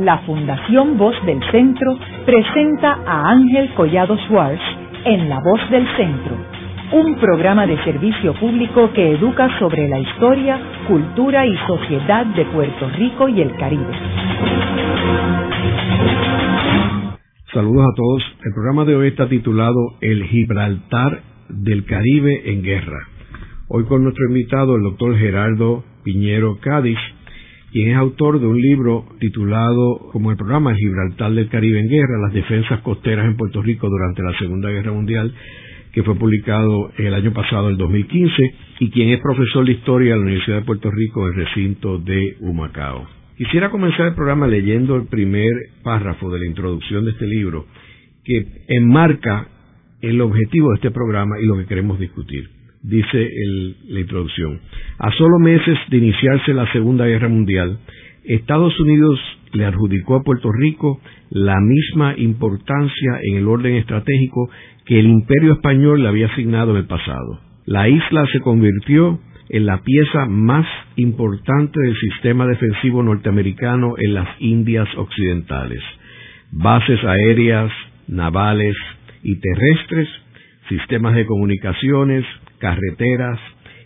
la Fundación Voz del Centro presenta a Ángel Collado Schwartz en La Voz del Centro, un programa de servicio público que educa sobre la historia, cultura y sociedad de Puerto Rico y el Caribe. Saludos a todos. El programa de hoy está titulado El Gibraltar del Caribe en Guerra. Hoy con nuestro invitado, el doctor Gerardo Piñero Cádiz, quien es autor de un libro titulado como el programa Gibraltar del Caribe en Guerra, las defensas costeras en Puerto Rico durante la Segunda Guerra Mundial, que fue publicado el año pasado, el 2015, y quien es profesor de historia en la Universidad de Puerto Rico en el recinto de Humacao. Quisiera comenzar el programa leyendo el primer párrafo de la introducción de este libro, que enmarca el objetivo de este programa y lo que queremos discutir dice la introducción. A solo meses de iniciarse la Segunda Guerra Mundial, Estados Unidos le adjudicó a Puerto Rico la misma importancia en el orden estratégico que el imperio español le había asignado en el pasado. La isla se convirtió en la pieza más importante del sistema defensivo norteamericano en las Indias Occidentales. Bases aéreas, navales y terrestres, sistemas de comunicaciones, carreteras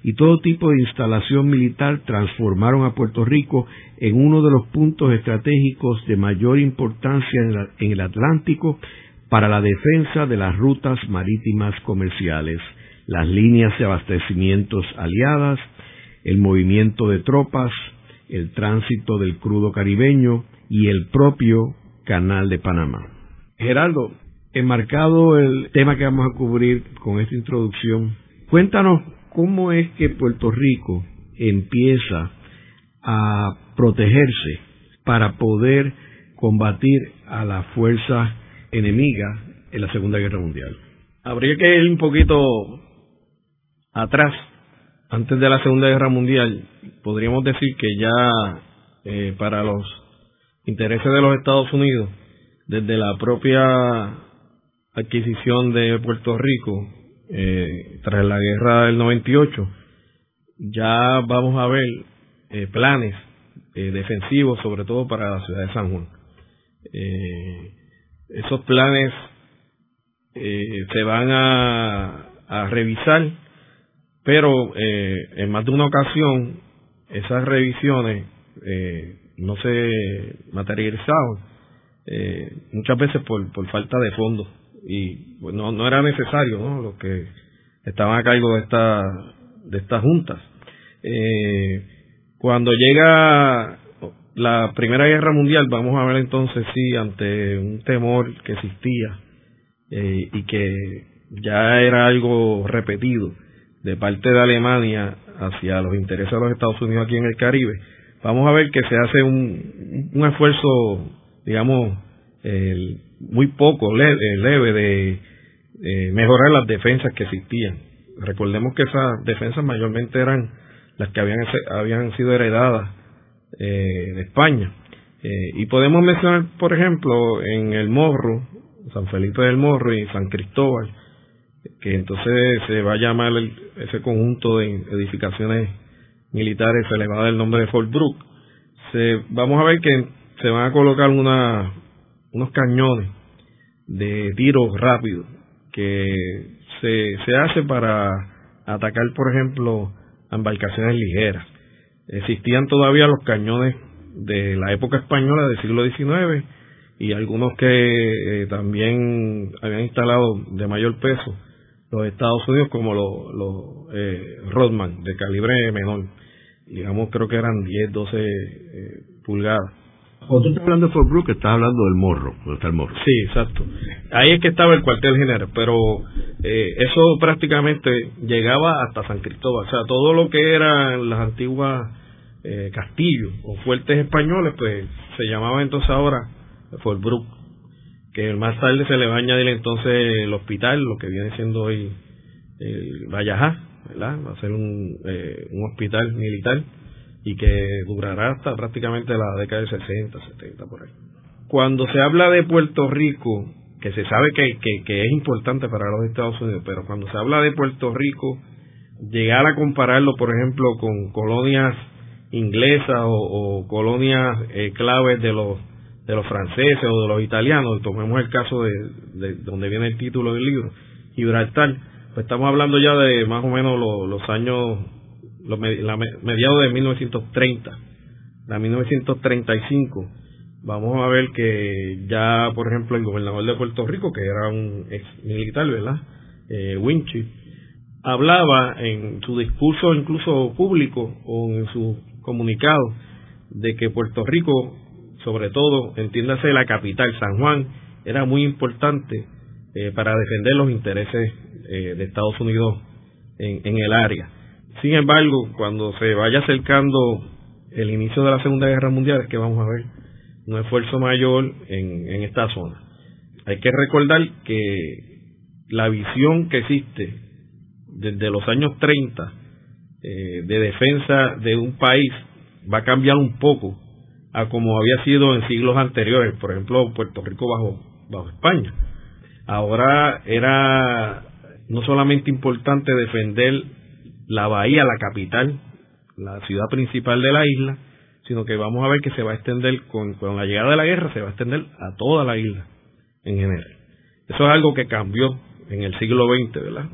y todo tipo de instalación militar transformaron a Puerto Rico en uno de los puntos estratégicos de mayor importancia en, el Atlántico para la defensa de las rutas marítimas comerciales, las líneas de abastecimientos aliadas, el movimiento de tropas, el tránsito del crudo caribeño y el propio Canal de Panamá. Geraldo, enmarcado el tema que vamos a cubrir con esta introducción, Cuéntanos cómo es que Puerto Rico empieza a protegerse para poder combatir a la fuerza enemiga en la Segunda Guerra Mundial. Habría que ir un poquito atrás, antes de la Segunda Guerra Mundial, podríamos decir que ya eh, para los intereses de los Estados Unidos, desde la propia adquisición de Puerto Rico, eh, tras la guerra del 98, ya vamos a ver eh, planes eh, defensivos, sobre todo para la ciudad de San Juan. esos planes se van a, revisar, pero en más de una ocasión esas revisiones no se materializaban, muchas veces por, por falta de fondos y pues, no, no era necesario ¿no? los que estaban a cargo de esta de estas juntas eh, cuando llega la primera guerra mundial vamos a ver entonces sí ante un temor que existía eh, y que ya era algo repetido de parte de Alemania hacia los intereses de los Estados Unidos aquí en el Caribe vamos a ver que se hace un, un esfuerzo digamos el, muy poco leve, eh, leve de mejorar las defensas que existían. Recordemos que esas defensas mayormente eran las que habían, habían sido heredadas eh, de España. Eh, y podemos mencionar, por ejemplo, en el Morro, San Felipe del Morro y San Cristóbal, que entonces se va a llamar ese conjunto de edificaciones militares, se le va a dar el nombre de Fort Brooke. Se, vamos a ver que se van a colocar una unos cañones de tiro rápido que se, se hace para atacar, por ejemplo, embarcaciones ligeras. Existían todavía los cañones de la época española del siglo XIX y algunos que eh, también habían instalado de mayor peso los Estados Unidos como los, los eh, Rodman de calibre menor digamos creo que eran 10, 12 eh, pulgadas cuando tú estás hablando de Fort Brooke, estás hablando del morro, donde está el morro. Sí, exacto. Ahí es que estaba el cuartel general, pero eh, eso prácticamente llegaba hasta San Cristóbal. O sea, todo lo que eran las antiguas eh, castillos o fuertes españoles, pues se llamaba entonces ahora Fort Brooke. Que más tarde se le va a entonces el hospital, lo que viene siendo hoy el Vallajá, ¿verdad? Va a ser un, eh, un hospital militar y que durará hasta prácticamente la década de 60, 70 por ahí. Cuando se habla de Puerto Rico, que se sabe que, que, es importante para los Estados Unidos, pero cuando se habla de Puerto Rico, llegar a compararlo, por ejemplo, con colonias inglesas o, colonias eh, claves de los de los franceses o de los italianos, tomemos el caso de, donde viene el título del libro, Gibraltar, pues estamos hablando ya de más o menos los, años, los mediados de 1930, la 1935, vamos a ver que ya, por ejemplo, el gobernador de Puerto Rico, que era un ex militar, ¿verdad? Eh, hablaba en su discurso incluso público o en su comunicado de que Puerto Rico, sobre todo, entiéndase la capital, San Juan, era muy importante eh, para defender los intereses eh, de Estados Unidos en el área. Sin embargo, cuando se vaya acercando el inicio de la Segunda Guerra Mundial, es que vamos a ver un esfuerzo mayor en, esta zona. Hay que recordar que la visión que existe desde los años 30 eh, de defensa de un país va a cambiar un poco a como había sido en siglos anteriores, por ejemplo, Puerto Rico bajo, bajo España. Ahora era no solamente importante defender la bahía, la capital, la ciudad principal de la isla, sino que vamos a ver que se va a extender con, con la llegada de la guerra, se va a extender a toda la isla en general. Eso es algo que cambió en el siglo XX, ¿verdad?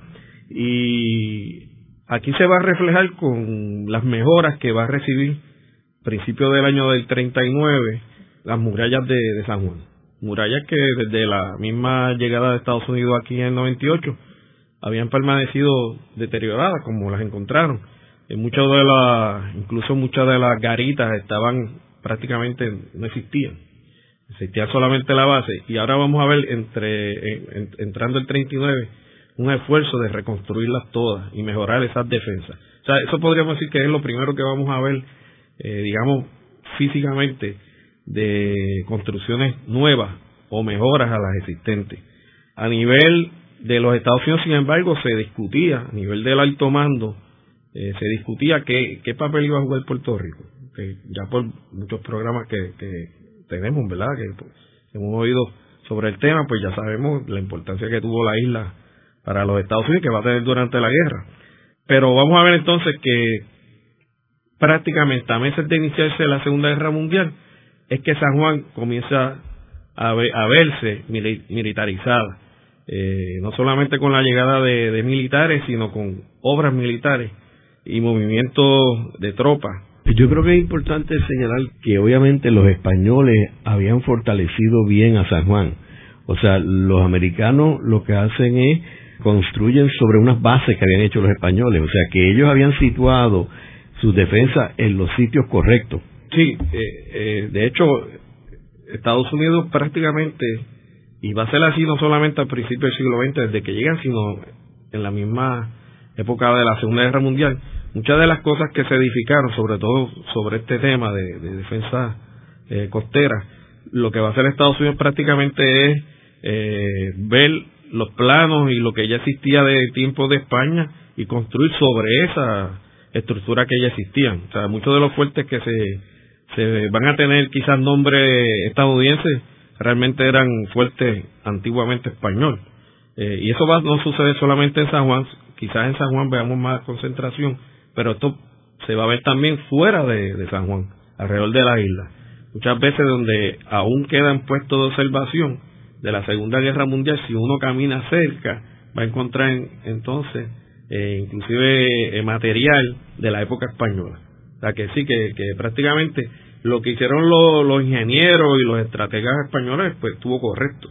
Y aquí se va a reflejar con las mejoras que va a recibir principio del año del 39 las murallas de, de San Juan. Murallas que desde la misma llegada de Estados Unidos aquí en el 98 habían permanecido deterioradas como las encontraron. En muchas de las, incluso muchas de las garitas estaban prácticamente no existían. Existía solamente la base y ahora vamos a ver entre entrando el 39 un esfuerzo de reconstruirlas todas y mejorar esas defensas. O sea, eso podríamos decir que es lo primero que vamos a ver, eh, digamos, físicamente de construcciones nuevas o mejoras a las existentes. A nivel de los Estados Unidos, sin embargo, se discutía, a nivel del alto mando, eh, se discutía qué, qué papel iba a jugar Puerto Rico. Que ya por muchos programas que, que tenemos, ¿verdad? Que pues, hemos oído sobre el tema, pues ya sabemos la importancia que tuvo la isla para los Estados Unidos que va a tener durante la guerra. Pero vamos a ver entonces que prácticamente a meses de iniciarse la Segunda Guerra Mundial es que San Juan comienza a, verse militarizada. Eh, no solamente con la llegada de, militares, sino con obras militares y movimientos de tropas. Yo creo que es importante señalar que obviamente los españoles habían fortalecido bien a San Juan. O sea, los americanos lo que hacen es construyen sobre unas bases que habían hecho los españoles, o sea que ellos habían situado sus defensas en los sitios correctos. Sí, eh, eh, de hecho, Estados Unidos prácticamente, y va a ser así no solamente al principio del siglo XX, desde que llegan, sino en la misma época de la Segunda Guerra Mundial, muchas de las cosas que se edificaron, sobre todo sobre este tema de, defensa eh, costera, lo que va a hacer Estados Unidos prácticamente es eh, ver los planos y lo que ya existía de tiempo de España y construir sobre esa estructura que ya existían. O sea, muchos de los fuertes que se, se van a tener quizás nombre estadounidense realmente eran fuertes antiguamente español. Eh, y eso va, no sucede solamente en San Juan, quizás en San Juan veamos más concentración, pero esto se va a ver también fuera de, San Juan, alrededor de la isla. Muchas veces donde aún quedan puestos de observación, de la Segunda Guerra Mundial, si uno camina cerca, va a encontrar entonces eh, inclusive eh, material de la época española. O sea que sí, que, que prácticamente lo que hicieron los, ingenieros y los estrategas españoles, pues estuvo correcto.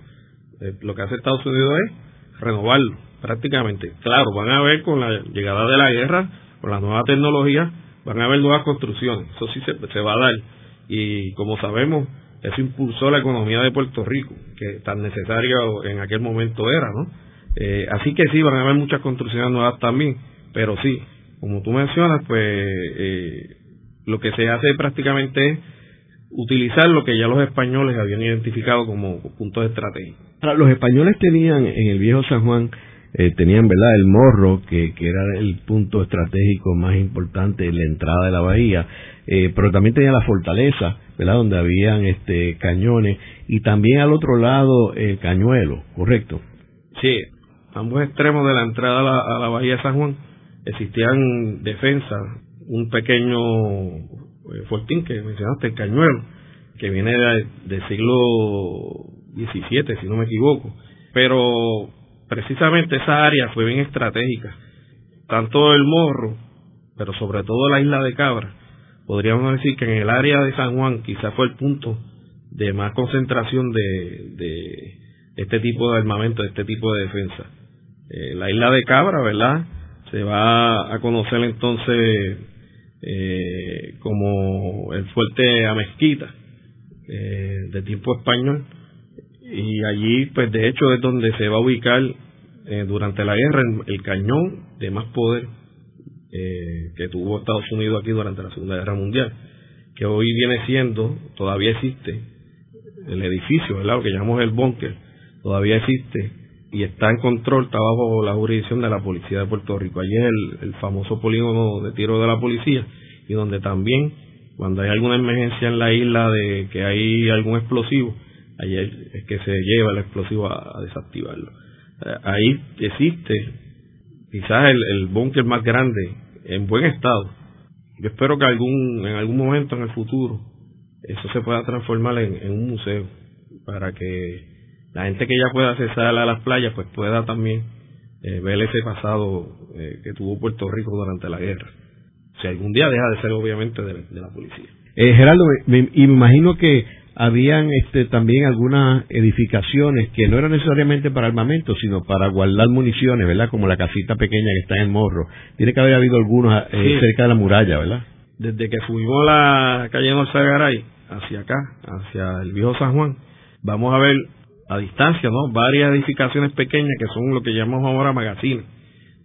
Eh, lo que hace Estados Unidos es renovarlo, prácticamente. Claro, van a ver con la llegada de la guerra, con la nueva tecnología, van a haber nuevas construcciones. Eso sí se, se va a dar. Y como sabemos, eso impulsó la economía de Puerto Rico, que tan necesaria en aquel momento era, ¿no? Eh, así que sí, van a haber muchas construcciones nuevas también, pero sí, como tú mencionas, pues eh, lo que se hace prácticamente es utilizar lo que ya los españoles habían identificado como puntos estratégicos. Los españoles tenían en el viejo San Juan, eh, tenían, ¿verdad?, el morro, que, que era el punto estratégico más importante en la entrada de la bahía, eh, pero también tenía la fortaleza, ¿verdad? Donde habían este cañones y también al otro lado el cañuelo, ¿correcto? Sí, ambos extremos de la entrada a la, bahía de San Juan existían defensas, un pequeño eh, fortín que mencionaste, el cañuelo, que viene del siglo XVII, si no me equivoco. Pero precisamente esa área fue bien estratégica. Tanto el Morro, pero sobre todo la isla de Cabra, podríamos decir que en el área de San Juan quizás fue el punto de más concentración de, de este tipo de armamento, de este tipo de defensa. Eh, la isla de Cabra, ¿verdad? Se va a conocer entonces eh, como el fuerte Amezquita, eh, de tiempo español, y allí, pues de hecho, es donde se va a ubicar eh, durante la guerra el, cañón de más poder eh, que tuvo Estados Unidos aquí durante la Segunda Guerra Mundial, que hoy viene siendo, todavía existe, el edificio, ¿verdad? Lo que llamamos el búnker, todavía existe y está en control, está bajo la jurisdicción de la Policía de Puerto Rico. Allí es el, el famoso polígono de tiro de la policía y donde también, cuando hay alguna emergencia en la isla de que hay algún explosivo, ahí es que se lleva el explosivo a, desactivarlo. Eh, ahí existe quizás el, el búnker más grande en buen estado. Yo espero que algún en algún momento en el futuro eso se pueda transformar en, un museo para que la gente que ya pueda acceder a las playas pues pueda también eh, ver ese pasado eh, que tuvo Puerto Rico durante la guerra. Si algún día deja de ser obviamente de, la policía. Gerardo, me imagino que habían este, también algunas edificaciones que no eran necesariamente para armamento, sino para guardar municiones, ¿verdad? Como la casita pequeña que está en el morro. Tiene que haber habido algunos eh, cerca de la muralla, ¿verdad? Desde que subimos la calle Garay hacia acá, hacia el viejo San Juan, vamos a ver a distancia, ¿no? Varias edificaciones pequeñas que son lo que llamamos ahora magazines,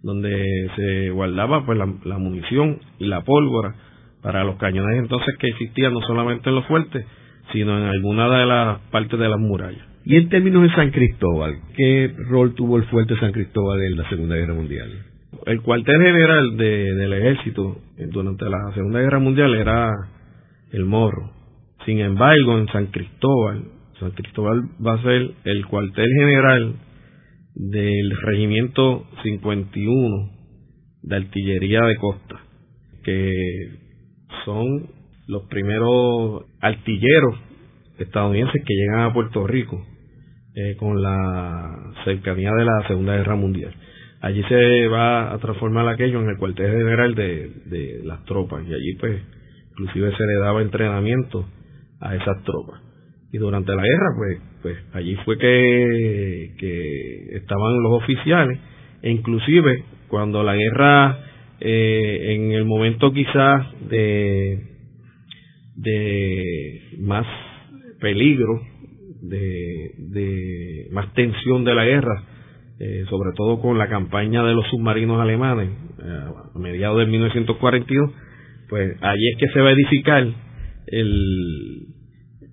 donde se guardaba pues la, la munición y la pólvora para los cañones entonces que existían no solamente en los fuertes, sino en alguna de las partes de las murallas. Y en términos de San Cristóbal, ¿qué rol tuvo el fuerte San Cristóbal en la Segunda Guerra Mundial? El cuartel general del ejército durante la Segunda Guerra Mundial era el Morro. Sin embargo, en San Cristóbal, San Cristóbal va a ser el cuartel general del Regimiento 51 de Artillería de Costa, que son los primeros artilleros estadounidenses que llegan a Puerto Rico eh, con la cercanía de la Segunda Guerra Mundial. Allí se va a transformar aquello en el cuartel general de, de las tropas y allí pues inclusive se le daba entrenamiento a esas tropas. Y durante la guerra pues, pues allí fue que, que estaban los oficiales e inclusive cuando la guerra eh, en el momento quizás de de más peligro, de, de más tensión de la guerra, eh, sobre todo con la campaña de los submarinos alemanes eh, a mediados de 1942, pues ahí es que se va a edificar el,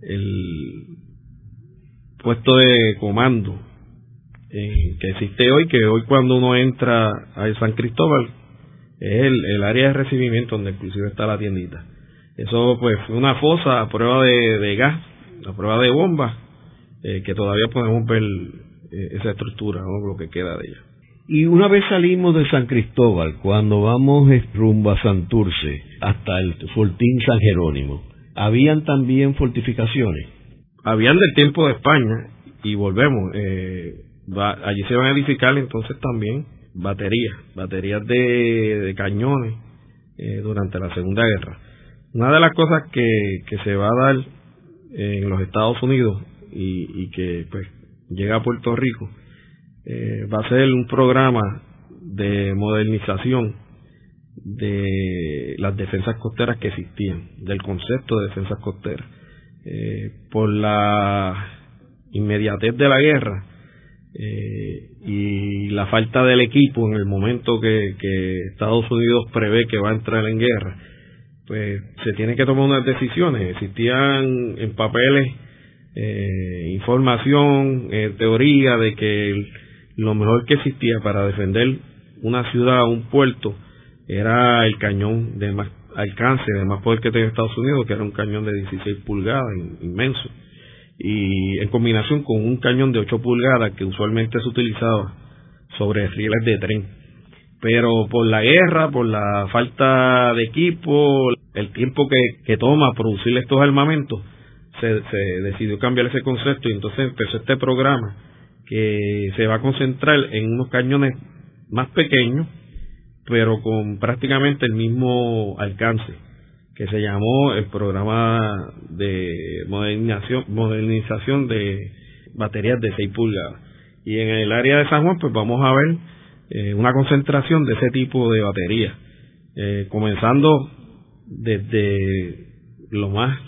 el puesto de comando que existe hoy, que hoy cuando uno entra a San Cristóbal es el, el área de recibimiento donde inclusive está la tiendita. Eso pues fue una fosa a prueba de, gas, a prueba de bomba, eh, que todavía podemos ver eh, esa estructura, lo que queda de ella. Y una vez salimos de San Cristóbal, cuando vamos rumbo a Santurce, hasta el Fortín San Jerónimo, ¿habían también fortificaciones? Habían del tiempo de España, y volvemos, eh, allí se van a edificar entonces también baterías, baterías de, cañones durante la Segunda Guerra. Una de las cosas que, que se va a dar en los Estados Unidos y, que pues llega a Puerto Rico eh, va a ser un programa de modernización de las defensas costeras que existían, del concepto de defensas costeras. Eh, por la inmediatez de la guerra eh, y la falta del equipo en el momento que, Estados Unidos prevé que va a entrar en guerra, pues se tienen que tomar unas decisiones. Existían en papeles eh, información, eh, teoría de que lo mejor que existía para defender una ciudad, un puerto, era el cañón de más alcance, de más poder que tenía Estados Unidos, que era un cañón de 16 pulgadas, inmenso, y en combinación con un cañón de 8 pulgadas que usualmente se utilizaba sobre rieles de tren. Pero por la guerra, por la falta de equipo, el tiempo que, toma producir estos armamentos, se decidió cambiar ese concepto y entonces empezó este programa que se va a concentrar en unos cañones más pequeños, pero con prácticamente el mismo alcance, que se llamó el programa de modernización, modernización de baterías de 6 pulgadas. Y en el área de San Juan, pues vamos a ver eh, una concentración de ese tipo de baterías, eh, comenzando desde lo más,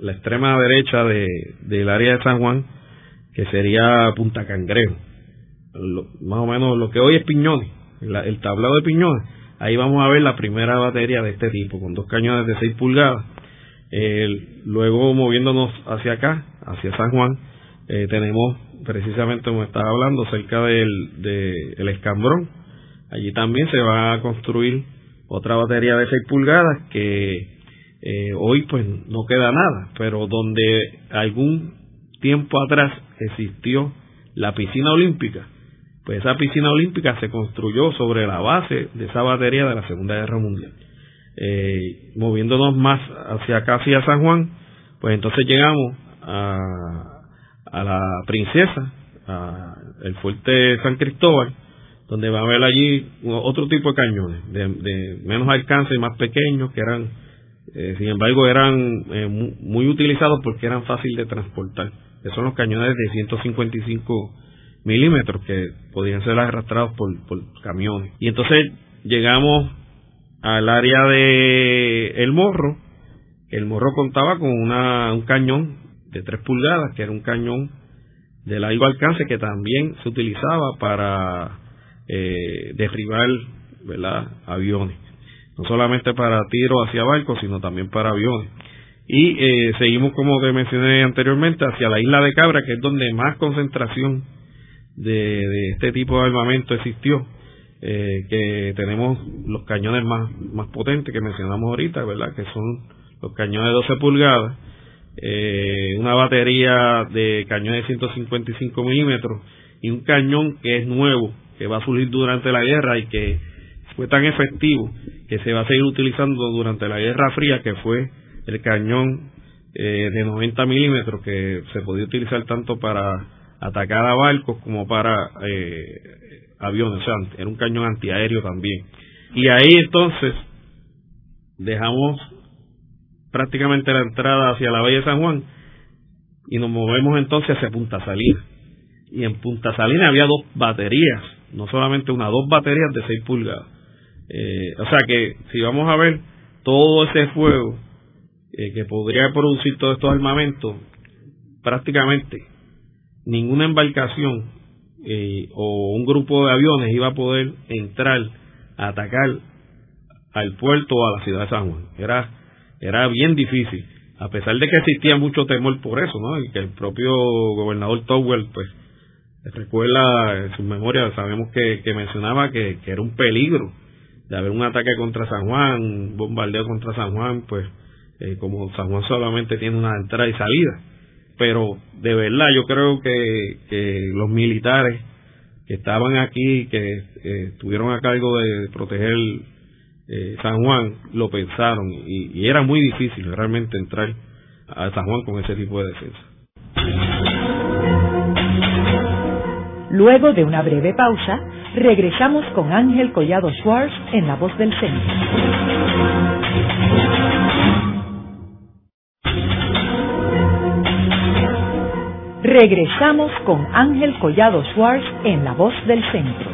la extrema derecha de, del área de San Juan, que sería Punta Cangrejo, más o menos lo que hoy es Piñones, el tablado de Piñones, ahí vamos a ver la primera batería de este tipo, con dos cañones de 6 pulgadas. luego moviéndonos hacia acá, hacia San Juan, eh, tenemos precisamente como estaba hablando, cerca del de escambrón. Allí también se va a construir otra batería de 6 pulgadas que eh, hoy pues no queda nada, pero donde algún tiempo atrás existió la piscina olímpica, pues esa piscina olímpica se construyó sobre la base de esa batería de la Segunda Guerra Mundial. Eh, moviéndonos más hacia acá, hacia San Juan, pues entonces llegamos a, la Princesa, a el fuerte San Cristóbal, donde va a haber allí otro tipo de cañones, de, menos alcance y más pequeños, que eran, eh, sin embargo, eran eh, muy, utilizados porque eran fáciles de transportar, que son los cañones de 155 milímetros que podían ser arrastrados por, camiones. Y entonces llegamos al área de El Morro, el Morro contaba con una, un cañón de 3 pulgadas, que era un cañón de largo alcance que también se utilizaba para eh, derribar aviones. No solamente para tiro hacia barcos, sino también para aviones. Y eh, seguimos, como te mencioné anteriormente, hacia la isla de Cabra, que es donde más concentración de, este tipo de armamento existió. Eh, que tenemos los cañones más, más potentes que mencionamos ahorita, ¿verdad? Que son los cañones de 12 pulgadas, eh, una batería de cañones de 155 milímetros y un cañón que es nuevo, que va a surgir durante la guerra y que fue tan efectivo que se va a seguir utilizando durante la Guerra Fría, que fue el cañón eh, de 90 milímetros que se podía utilizar tanto para atacar a barcos como para eh, aviones, o sea, era un cañón antiaéreo también. Y ahí entonces dejamos prácticamente la entrada hacia la Bahía de San Juan y nos movemos entonces hacia Punta Salina. Y en Punta Salina había dos baterías, no solamente una, dos baterías de 6 pulgadas. Eh, o sea que si vamos a ver todo ese fuego eh, que podría producir todos estos armamentos, prácticamente ninguna embarcación eh, o un grupo de aviones iba a poder entrar a atacar al puerto o a la ciudad de San Juan. Era era bien difícil, a pesar de que existía mucho temor por eso, ¿no? Y que el propio gobernador Towell, pues, recuerda en su memoria, sabemos que, que mencionaba que, que, era un peligro de haber un ataque contra San Juan, un bombardeo contra San Juan, pues, eh, como San Juan solamente tiene una entrada y salida. Pero de verdad yo creo que, que los militares que estaban aquí, que eh, estuvieron a cargo de proteger eh, San Juan lo pensaron y, era muy difícil realmente entrar a San Juan con ese tipo de defensa. Luego de una breve pausa, regresamos con Ángel Collado Schwartz en La Voz del Centro. Regresamos con Ángel Collado Schwartz en La Voz del Centro.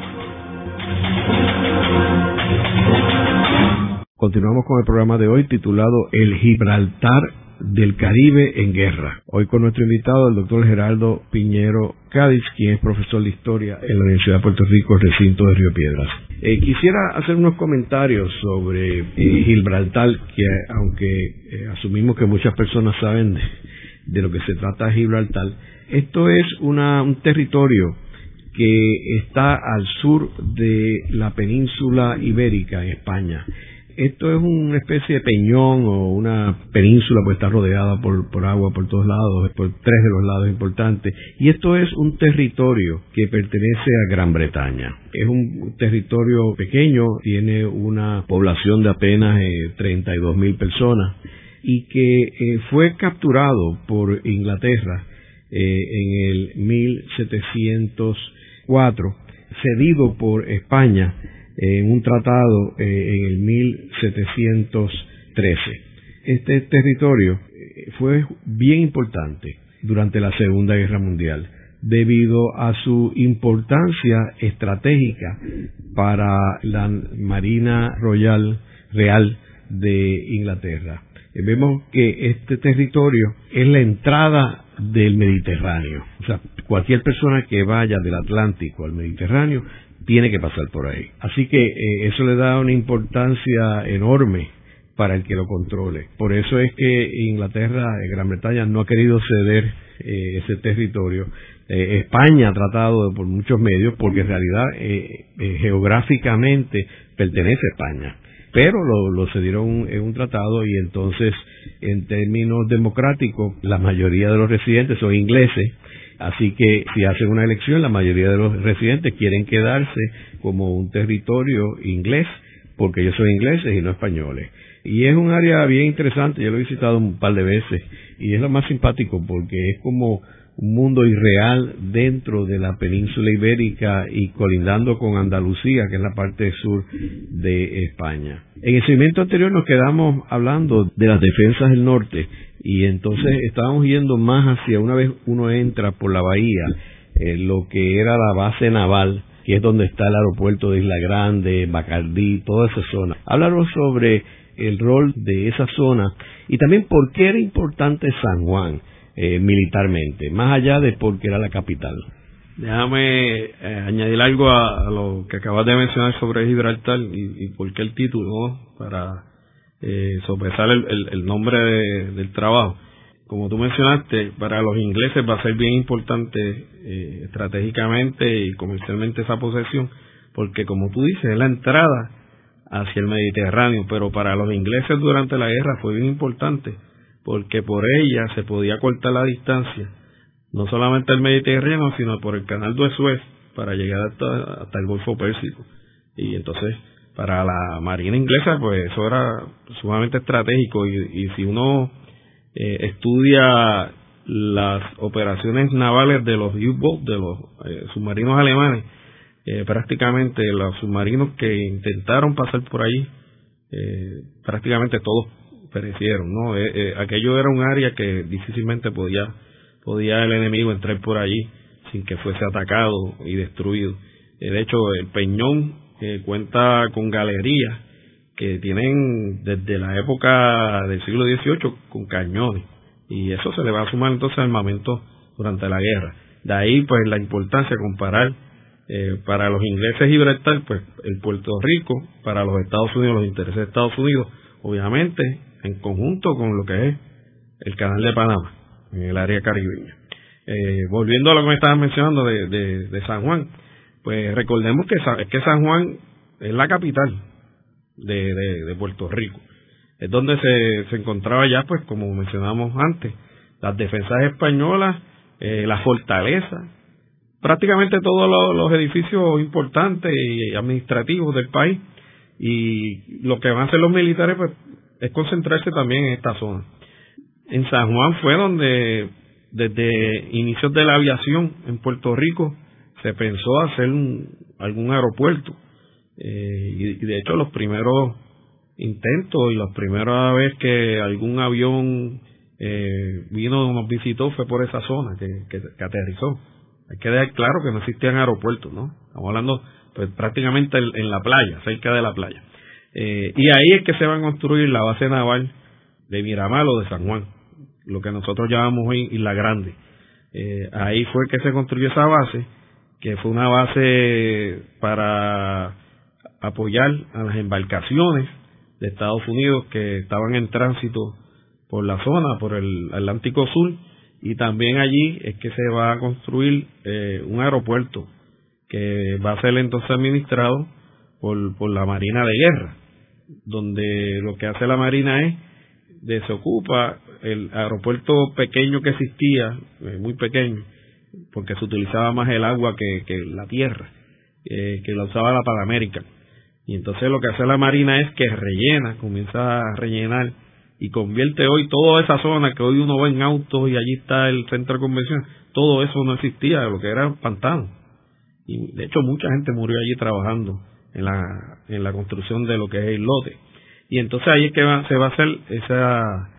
Continuamos con el programa de hoy titulado El Gibraltar del Caribe en Guerra. Hoy con nuestro invitado, el doctor Gerardo Piñero Cádiz, quien es profesor de historia en la Universidad de Puerto Rico, recinto de Río Piedras. Eh, quisiera hacer unos comentarios sobre eh, Gibraltar, que aunque eh, asumimos que muchas personas saben de, lo que se trata Gibraltar, esto es un territorio que está al sur de la península ibérica en España esto es una especie de peñón o una península, pues está rodeada por, agua por todos lados, por tres de los lados importantes. Y esto es un territorio que pertenece a Gran Bretaña. Es un territorio pequeño, tiene una población de apenas eh, 32 mil personas. y que fue capturado por Inglaterra en el 1704, cedido por España en un tratado en el 1713. Este territorio fue bien importante durante la Segunda Guerra Mundial debido a su importancia estratégica para la Marina Royal Real de Inglaterra. Eh, vemos que este territorio es la entrada del Mediterráneo. O sea, cualquier persona que vaya del Atlántico al Mediterráneo tiene que pasar por ahí. Así que eh, eso le da una importancia enorme para el que lo controle. Por eso es que Inglaterra, Gran Bretaña, no ha querido ceder eh, ese territorio. Eh, España ha tratado por muchos medios, porque en realidad eh, geográficamente pertenece a España. Pero lo, lo cedieron en un tratado y entonces, en términos democráticos, la mayoría de los residentes son ingleses. Así que si hacen una elección, la mayoría de los residentes quieren quedarse como un territorio inglés, porque ellos son ingleses y no españoles. Y es un área bien interesante, yo lo he visitado un par de veces y es lo más simpático porque es como un mundo irreal dentro de la península ibérica y colindando con Andalucía, que es la parte sur de España. En el segmento anterior nos quedamos hablando de las defensas del norte y entonces estábamos yendo más hacia una vez uno entra por la bahía, eh, lo que era la base naval, que es donde está el aeropuerto de Isla Grande, Bacardí, toda esa zona. Hablaros sobre el rol de esa zona y también por qué era importante San Juan eh, militarmente, más allá de porque era la capital. Déjame eh, añadir algo a, lo que acabas de mencionar sobre Gibraltar y, por qué el título, para eh, sopesar el, nombre del trabajo. Como tú mencionaste, para los ingleses va a ser bien importante eh, estratégicamente y comercialmente esa posesión, porque como tú dices, es la entrada hacia el Mediterráneo, pero para los ingleses durante la guerra fue bien importante porque por ella se podía cortar la distancia, no solamente al Mediterráneo, sino por el canal de Suez para llegar hasta, el Golfo Pérsico. Y entonces, para la Marina inglesa, pues eso era sumamente estratégico. Y, si uno eh, estudia las operaciones navales de los U-boats, de los eh, submarinos alemanes, eh, prácticamente los submarinos que intentaron pasar por ahí, eh, prácticamente todos perecieron, ¿no? Eh, aquello era un área que difícilmente podía, podía el enemigo entrar por allí sin que fuese atacado y destruido. de hecho, el Peñón cuenta con galerías que tienen desde la época del siglo XVIII con cañones y eso se le va a sumar entonces armamento durante la guerra. De ahí pues la importancia de comparar eh, para los ingleses Gibraltar, pues el Puerto Rico, para los Estados Unidos, los intereses de Estados Unidos, obviamente en conjunto con lo que es el Canal de Panamá, en el área caribeña. Eh, volviendo a lo que me estabas mencionando de, de, San Juan, pues recordemos que, que San Juan es la capital de, de Puerto Rico. Es donde se, se encontraba ya, pues como mencionamos antes, las defensas españolas, eh, la fortaleza, prácticamente todos los, edificios importantes y administrativos del país y lo que van a hacer los militares pues es concentrarse también en esta zona. En San Juan fue donde desde inicios de la aviación en Puerto Rico se pensó hacer algún aeropuerto eh, y, de hecho los primeros intentos y la primera vez que algún avión eh, vino nos visitó fue por esa zona que, que aterrizó hay que dejar claro que no existían aeropuertos, ¿no? Estamos hablando pues prácticamente en, la playa, cerca de la playa. Eh, y ahí es que se va a construir la base naval de Miramar o de San Juan, lo que nosotros llamamos hoy Isla Grande. Eh, ahí fue que se construyó esa base, que fue una base para apoyar a las embarcaciones de Estados Unidos que estaban en tránsito por la zona, por el Atlántico Sur, y también allí es que se va a construir eh, un aeropuerto que va a ser entonces administrado por, por la Marina de Guerra, donde lo que hace la Marina es desocupa el aeropuerto pequeño que existía, eh, muy pequeño, porque se utilizaba más el agua que, la tierra, eh, que la usaba la Panamérica. Y entonces lo que hace la Marina es que rellena, comienza a rellenar y convierte hoy toda esa zona que hoy uno ve en autos y allí está el centro de convención, todo eso no existía, lo que era pantano. Y de hecho mucha gente murió allí trabajando en la, en la construcción de lo que es el lote. Y entonces ahí es que se va a hacer esa,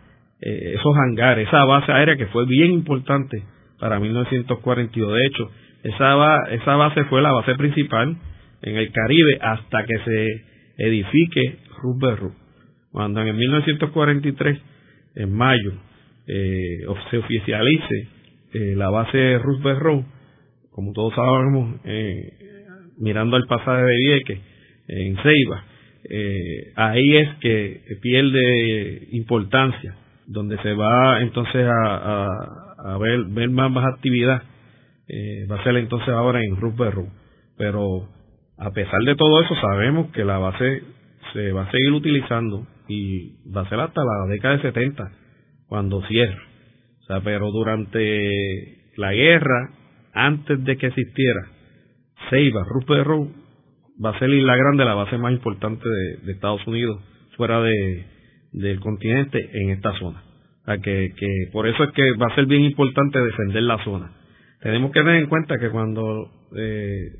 eh, esos hangares, esa base aérea que fue bien importante para 1942. De hecho, esa, esa base fue la base principal en el Caribe hasta que se edifique Roosevelt. Cuando en 1943, en mayo, eh, se oficialice eh, la base Roosevelt, como todos sabemos, mirando al pasaje de Vieques, en Ceiba, eh, ahí es que pierde importancia, donde se va entonces a, ver, más, actividad, eh, va a ser entonces ahora en Roosevelt. Pero a pesar de todo eso, sabemos que la base se va a seguir utilizando y va a ser hasta la década de 70 cuando cierre. O sea, pero durante la guerra, antes de que existiera Ceiba, Roosevelt va a ser Isla Grande la base más importante de, Estados Unidos fuera de, del continente en esta zona. Que, que por eso es que va a ser bien importante defender la zona. Tenemos que tener en cuenta que cuando eh,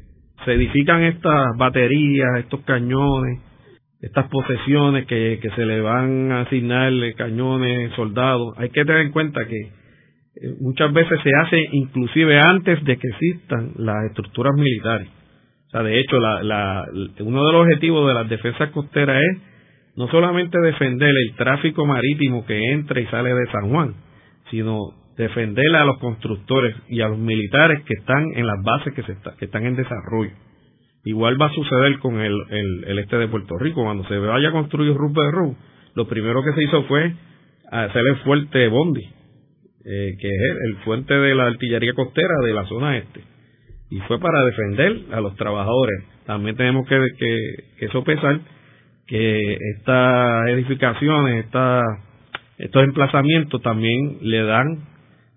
se edifican estas baterías, estos cañones, estas posesiones que, que se le van a asignar cañones, soldados, hay que tener en cuenta que eh, muchas veces se hace inclusive antes de que existan las estructuras militares. O sea, de hecho, la, la, uno de los objetivos de las defensas costeras es no solamente defender el tráfico marítimo que entra y sale de San Juan, sino defender a los constructores y a los militares que están en las bases que, se que están en desarrollo. Igual va a suceder con el, este de Puerto Rico. Cuando se vaya a construir Rupert Roo, lo primero que se hizo fue hacer el fuerte Bondi, eh, que es el, fuente de la artillería costera de la zona este. Y fue para defender a los trabajadores. También tenemos que, que, que sopesar que estas edificaciones, esta, estos emplazamientos también le dan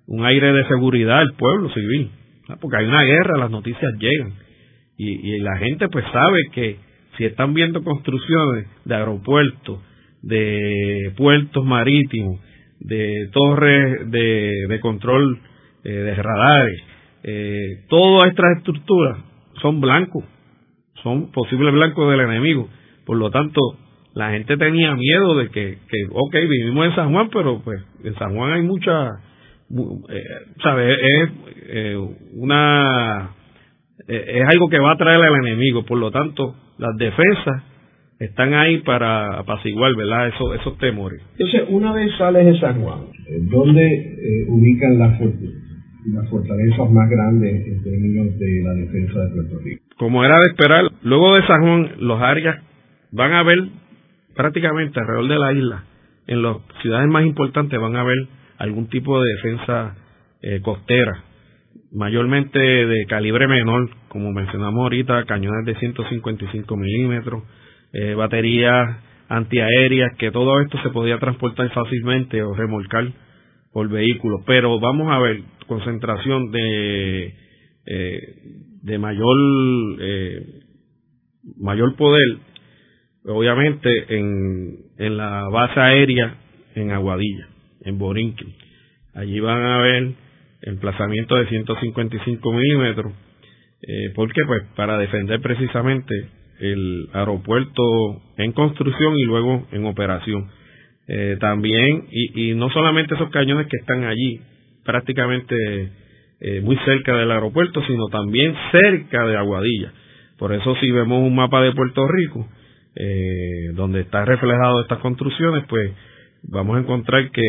un aire de seguridad al pueblo civil, porque hay una guerra, las noticias llegan y, y, la gente pues sabe que si están viendo construcciones de aeropuertos, de puertos marítimos, de torres de, de control eh, de radares, eh, todas estas estructuras son blancos, son posibles blancos del enemigo. Por lo tanto, la gente tenía miedo de que, que ok, vivimos en San Juan, pero pues en San Juan hay mucha eh, ¿sabes? Es eh, una eh, es algo que va a traer al enemigo, por lo tanto, las defensas están ahí para apaciguar, ¿verdad? Esos, esos temores. Entonces, una vez sales de San Juan, ¿dónde ubican las, las fortalezas más grandes en términos de la defensa de Puerto Rico? Como era de esperar, luego de San Juan, los áreas van a ver prácticamente alrededor de la isla, en las ciudades más importantes van a ver algún tipo de defensa eh, costera, mayormente de calibre menor, como mencionamos ahorita, cañones de 155 milímetros, eh, baterías antiaéreas, que todo esto se podía transportar fácilmente o remolcar por vehículos. Pero vamos a ver, concentración de, eh, de mayor, eh, mayor poder, obviamente en, en la base aérea en Aguadilla en Borinquen. Allí van a ver emplazamiento de 155 milímetros. Eh, ¿Por qué? Pues para defender precisamente el aeropuerto en construcción y luego en operación. Eh, también, y, y, no solamente esos cañones que están allí, prácticamente eh, muy cerca del aeropuerto, sino también cerca de Aguadilla. Por eso si vemos un mapa de Puerto Rico, eh, donde está reflejado estas construcciones, pues vamos a encontrar que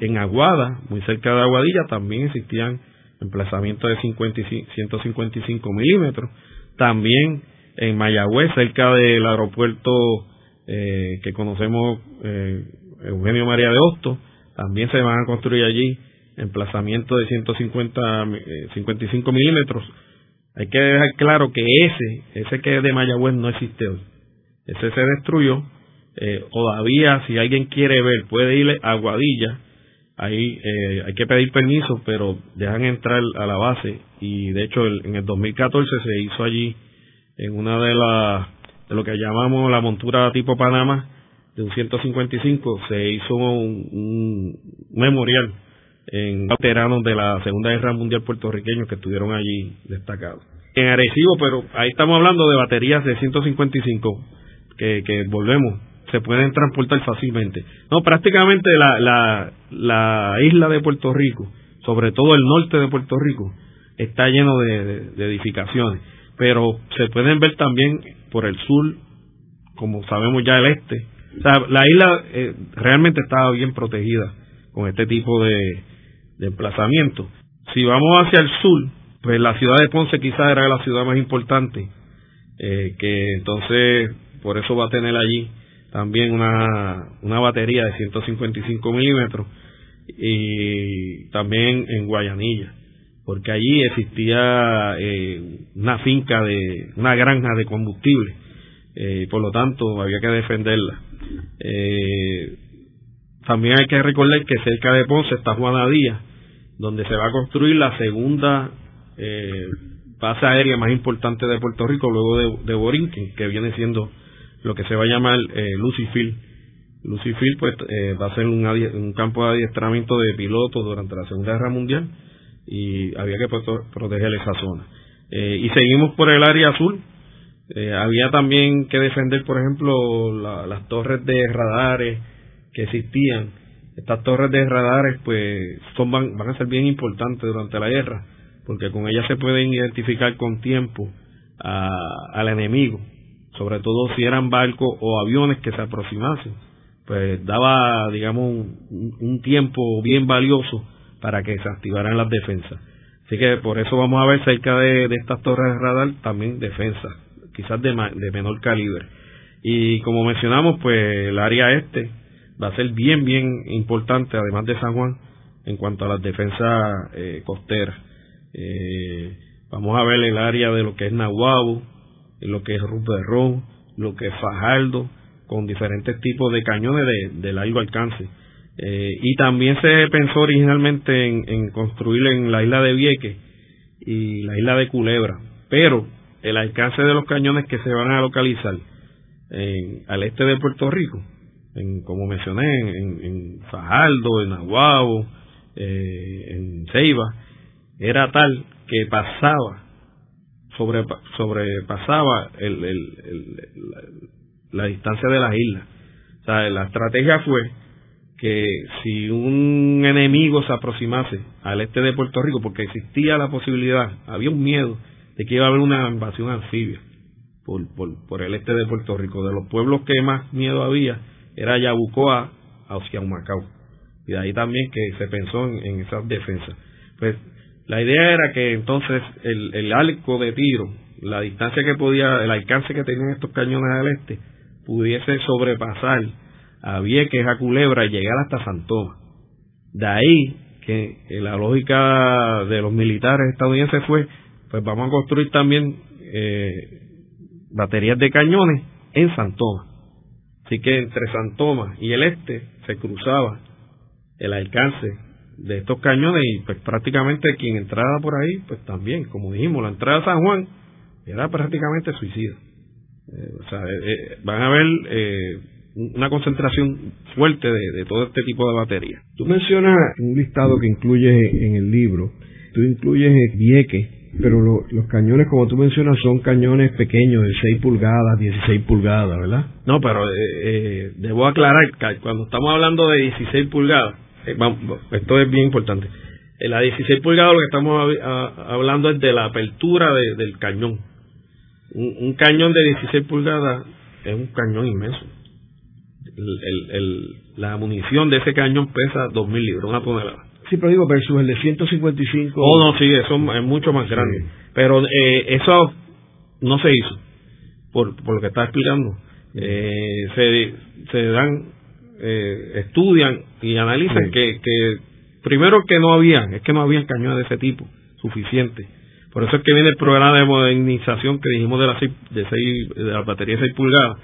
en Aguada, muy cerca de Aguadilla, también existían emplazamientos de 155 milímetros. También en Mayagüez, cerca del aeropuerto eh, que conocemos, eh, Eugenio María de Hosto, también se van a construir allí emplazamientos de 150, 55 eh, milímetros. Hay que dejar claro que ese, ese que es de Mayagüez no existe hoy. Ese se destruyó eh, todavía si alguien quiere ver puede ir a Guadilla ahí eh, hay que pedir permiso pero dejan entrar a la base y de hecho en el 2014 se hizo allí en una de las de lo que llamamos la montura tipo Panamá de un 155 se hizo un, memorial en veteranos de la Segunda Guerra Mundial puertorriqueños que estuvieron allí destacados. En Arecibo, pero ahí estamos hablando de baterías de 155 que, que volvemos, se pueden transportar fácilmente. No, prácticamente la, la, la isla de Puerto Rico, sobre todo el norte de Puerto Rico, está lleno de, de edificaciones, pero se pueden ver también por el sur, como sabemos ya el este, o sea, la isla eh, realmente estaba bien protegida con este tipo de, emplazamiento. Si vamos hacia el sur, pues la ciudad de Ponce quizás era la ciudad más importante, eh, que entonces por eso va a tener allí también una, una batería de 155 milímetros y también en Guayanilla, porque allí existía eh, una finca de, una granja de combustible, eh, por lo tanto había que defenderla. Eh, también hay que recordar que cerca de Ponce está Juana Díaz, donde se va a construir la segunda eh, base aérea más importante de Puerto Rico, luego de, de Borinquen, que viene siendo lo que se va a llamar eh, Lucifil. Lucifil pues eh, va a ser un, un, campo de adiestramiento de pilotos durante la Segunda Guerra Mundial y había que proteger esa zona. Eh, y seguimos por el área azul, eh, había también que defender, por ejemplo, las torres de radares que existían. Estas torres de radares, pues, son, van, a ser bien importantes durante la guerra, porque con ellas se pueden identificar con tiempo al enemigo, sobre todo si eran barcos o aviones que se aproximasen. Pues daba, digamos, un tiempo bien valioso para que se activaran las defensas. Así que por eso vamos a ver cerca de, de estas torres de radar también defensas quizás de, menor calibre. Y como mencionamos, pues el área este va a ser bien, bien importante, además de San Juan, en cuanto a las defensas eh, costeras. Eh, vamos a ver el área de lo que es Nahuabo, lo que es Ruperón, lo que es Fajardo, con diferentes tipos de cañones de, de largo alcance. Eh, y también se pensó originalmente en, en construir en la isla de Vieques y la isla de Culebra, pero el alcance de los cañones que se van a localizar en, al este de Puerto Rico, en, como mencioné, en, en Fajardo, en Aguabo, eh, en Ceiba, era tal que pasaba, sobre, sobrepasaba el, el, la, la, distancia de las islas. O sea, la estrategia fue que si un enemigo se aproximase al este de Puerto Rico, porque existía la posibilidad, había un miedo de que iba a haber una invasión anfibia por, por, por el este de Puerto Rico. De los pueblos que más miedo había era Yabucoa hacia Humacao. Y de ahí también que se pensó en, en esas defensas. Pues la idea era que entonces el, el arco de tiro, la distancia que podía, el alcance que tenían estos cañones al este, pudiese sobrepasar a Vieques, a Culebra y llegar hasta Santoma. De ahí que la lógica de los militares estadounidenses fue pues vamos a construir también eh, baterías de cañones en Santoma. Así que entre Santoma y el este se cruzaba el alcance de estos cañones y pues prácticamente quien entraba por ahí, pues también, como dijimos, la entrada a San Juan era prácticamente suicida. Eh, o sea, eh, van a haber una concentración fuerte de, de, todo este tipo de baterías. Tú mencionas un listado que incluyes en el libro, tú incluyes Vieques pero los cañones, como tú mencionas, son cañones pequeños, de 6 pulgadas, 16 pulgadas, ¿verdad? No, pero eh, eh, debo aclarar que cuando estamos hablando de 16 pulgadas, eh, esto es bien importante. En la 16 pulgadas lo que estamos hablando es de la apertura del cañón. Un, cañón de 16 pulgadas es un cañón inmenso. La munición de ese cañón pesa 2.000 libras, una tonelada. Sí, pero digo, versus el de 155. Oh, no, sí, eso es mucho más grande. Pero eh, eso no se hizo, por, por lo que está explicando. Eh, se, se dan, eh, estudian y analizan que, que, primero que no habían, es que no habían cañones de ese tipo suficiente. Por eso es que viene el programa de modernización que dijimos de la, de, seis, de la batería de 6 pulgadas.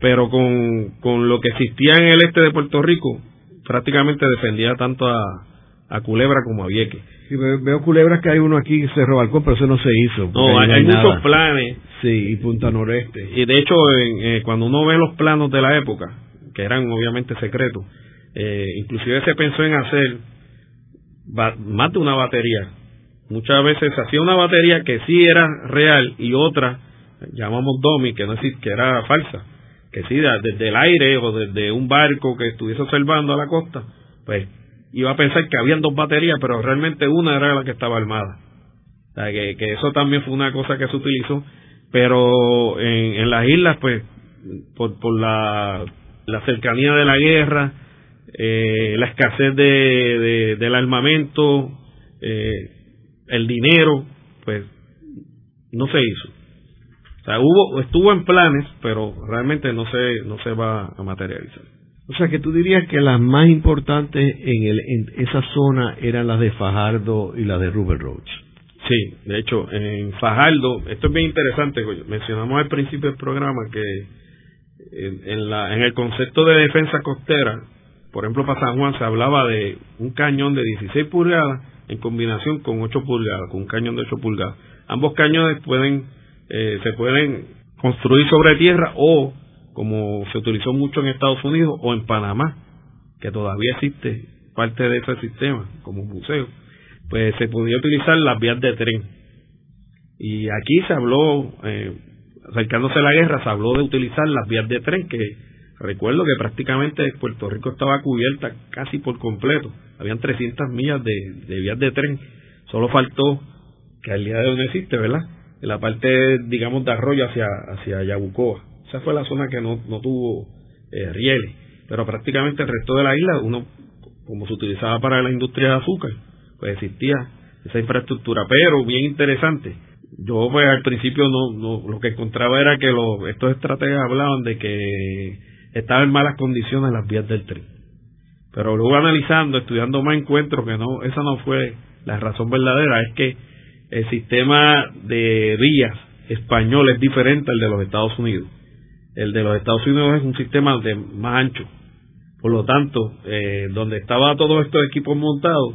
Pero con, con lo que existía en el este de Puerto Rico, prácticamente defendía tanto a, a Culebra como a Vieques. veo Culebras que hay uno aquí, Cerro Balcón, pero eso no se hizo. No, hay, muchos planes. Sí, y Punta Noreste. Y de hecho, eh, cuando uno ve los planos de la época, que eran obviamente secretos. Eh, inclusive se pensó en hacer más de una batería. Muchas veces se hacía una batería que sí era real y otra, llamamos Domi, que no existe, que era falsa. Que sí, desde el aire o desde un barco que estuviese observando a la costa, pues iba a pensar que habían dos baterías, pero realmente una era la que estaba armada. O sea, que, que eso también fue una cosa que se utilizó, pero en, en las islas, pues, por, por la, la cercanía de la guerra, eh, la escasez de, del armamento, eh, el dinero, pues no se hizo. Sea, hubo, estuvo en planes, pero realmente no se, no se va a materializar. O sea, que tú dirías que las más importantes en, el, en esa zona eran las de Fajardo y las de Rubber Roach. Sí, de hecho, en Fajardo, esto es bien interesante, mencionamos al principio del programa que en, la, en el concepto de defensa costera, por ejemplo, para San Juan se hablaba de un cañón de 16 pulgadas en combinación con 8 pulgadas, con un cañón de 8 pulgadas. Ambos cañones pueden, eh, se pueden construir sobre tierra o, como se utilizó mucho en Estados Unidos o en Panamá, que todavía existe parte de ese sistema como museo, pues se podía utilizar las vías de tren. Y aquí se habló, eh, acercándose a la guerra, se habló de utilizar las vías de tren que Recuerdo que prácticamente Puerto Rico estaba cubierta casi por completo. Habían 300 millas de, vías de tren. Solo faltó, que al día de hoy no existe, ¿verdad? En la parte, digamos, de arroyo hacia, hacia Yabucoa. Esa fue la zona que no, no tuvo eh, rieles. Pero prácticamente el resto de la isla, uno, como se utilizaba para la industria de azúcar, pues existía esa infraestructura. Pero, bien interesante, yo pues al principio no, no lo que encontraba era que los, estos estrategas hablaban de que estaban en malas condiciones las vías del tren. Pero luego analizando, estudiando más encuentro que no, esa no fue la razón verdadera, es que el sistema de vías español es diferente al de los Estados Unidos. El de los Estados Unidos es un sistema de más ancho. Por lo tanto, eh, donde estaban todos estos equipos montados,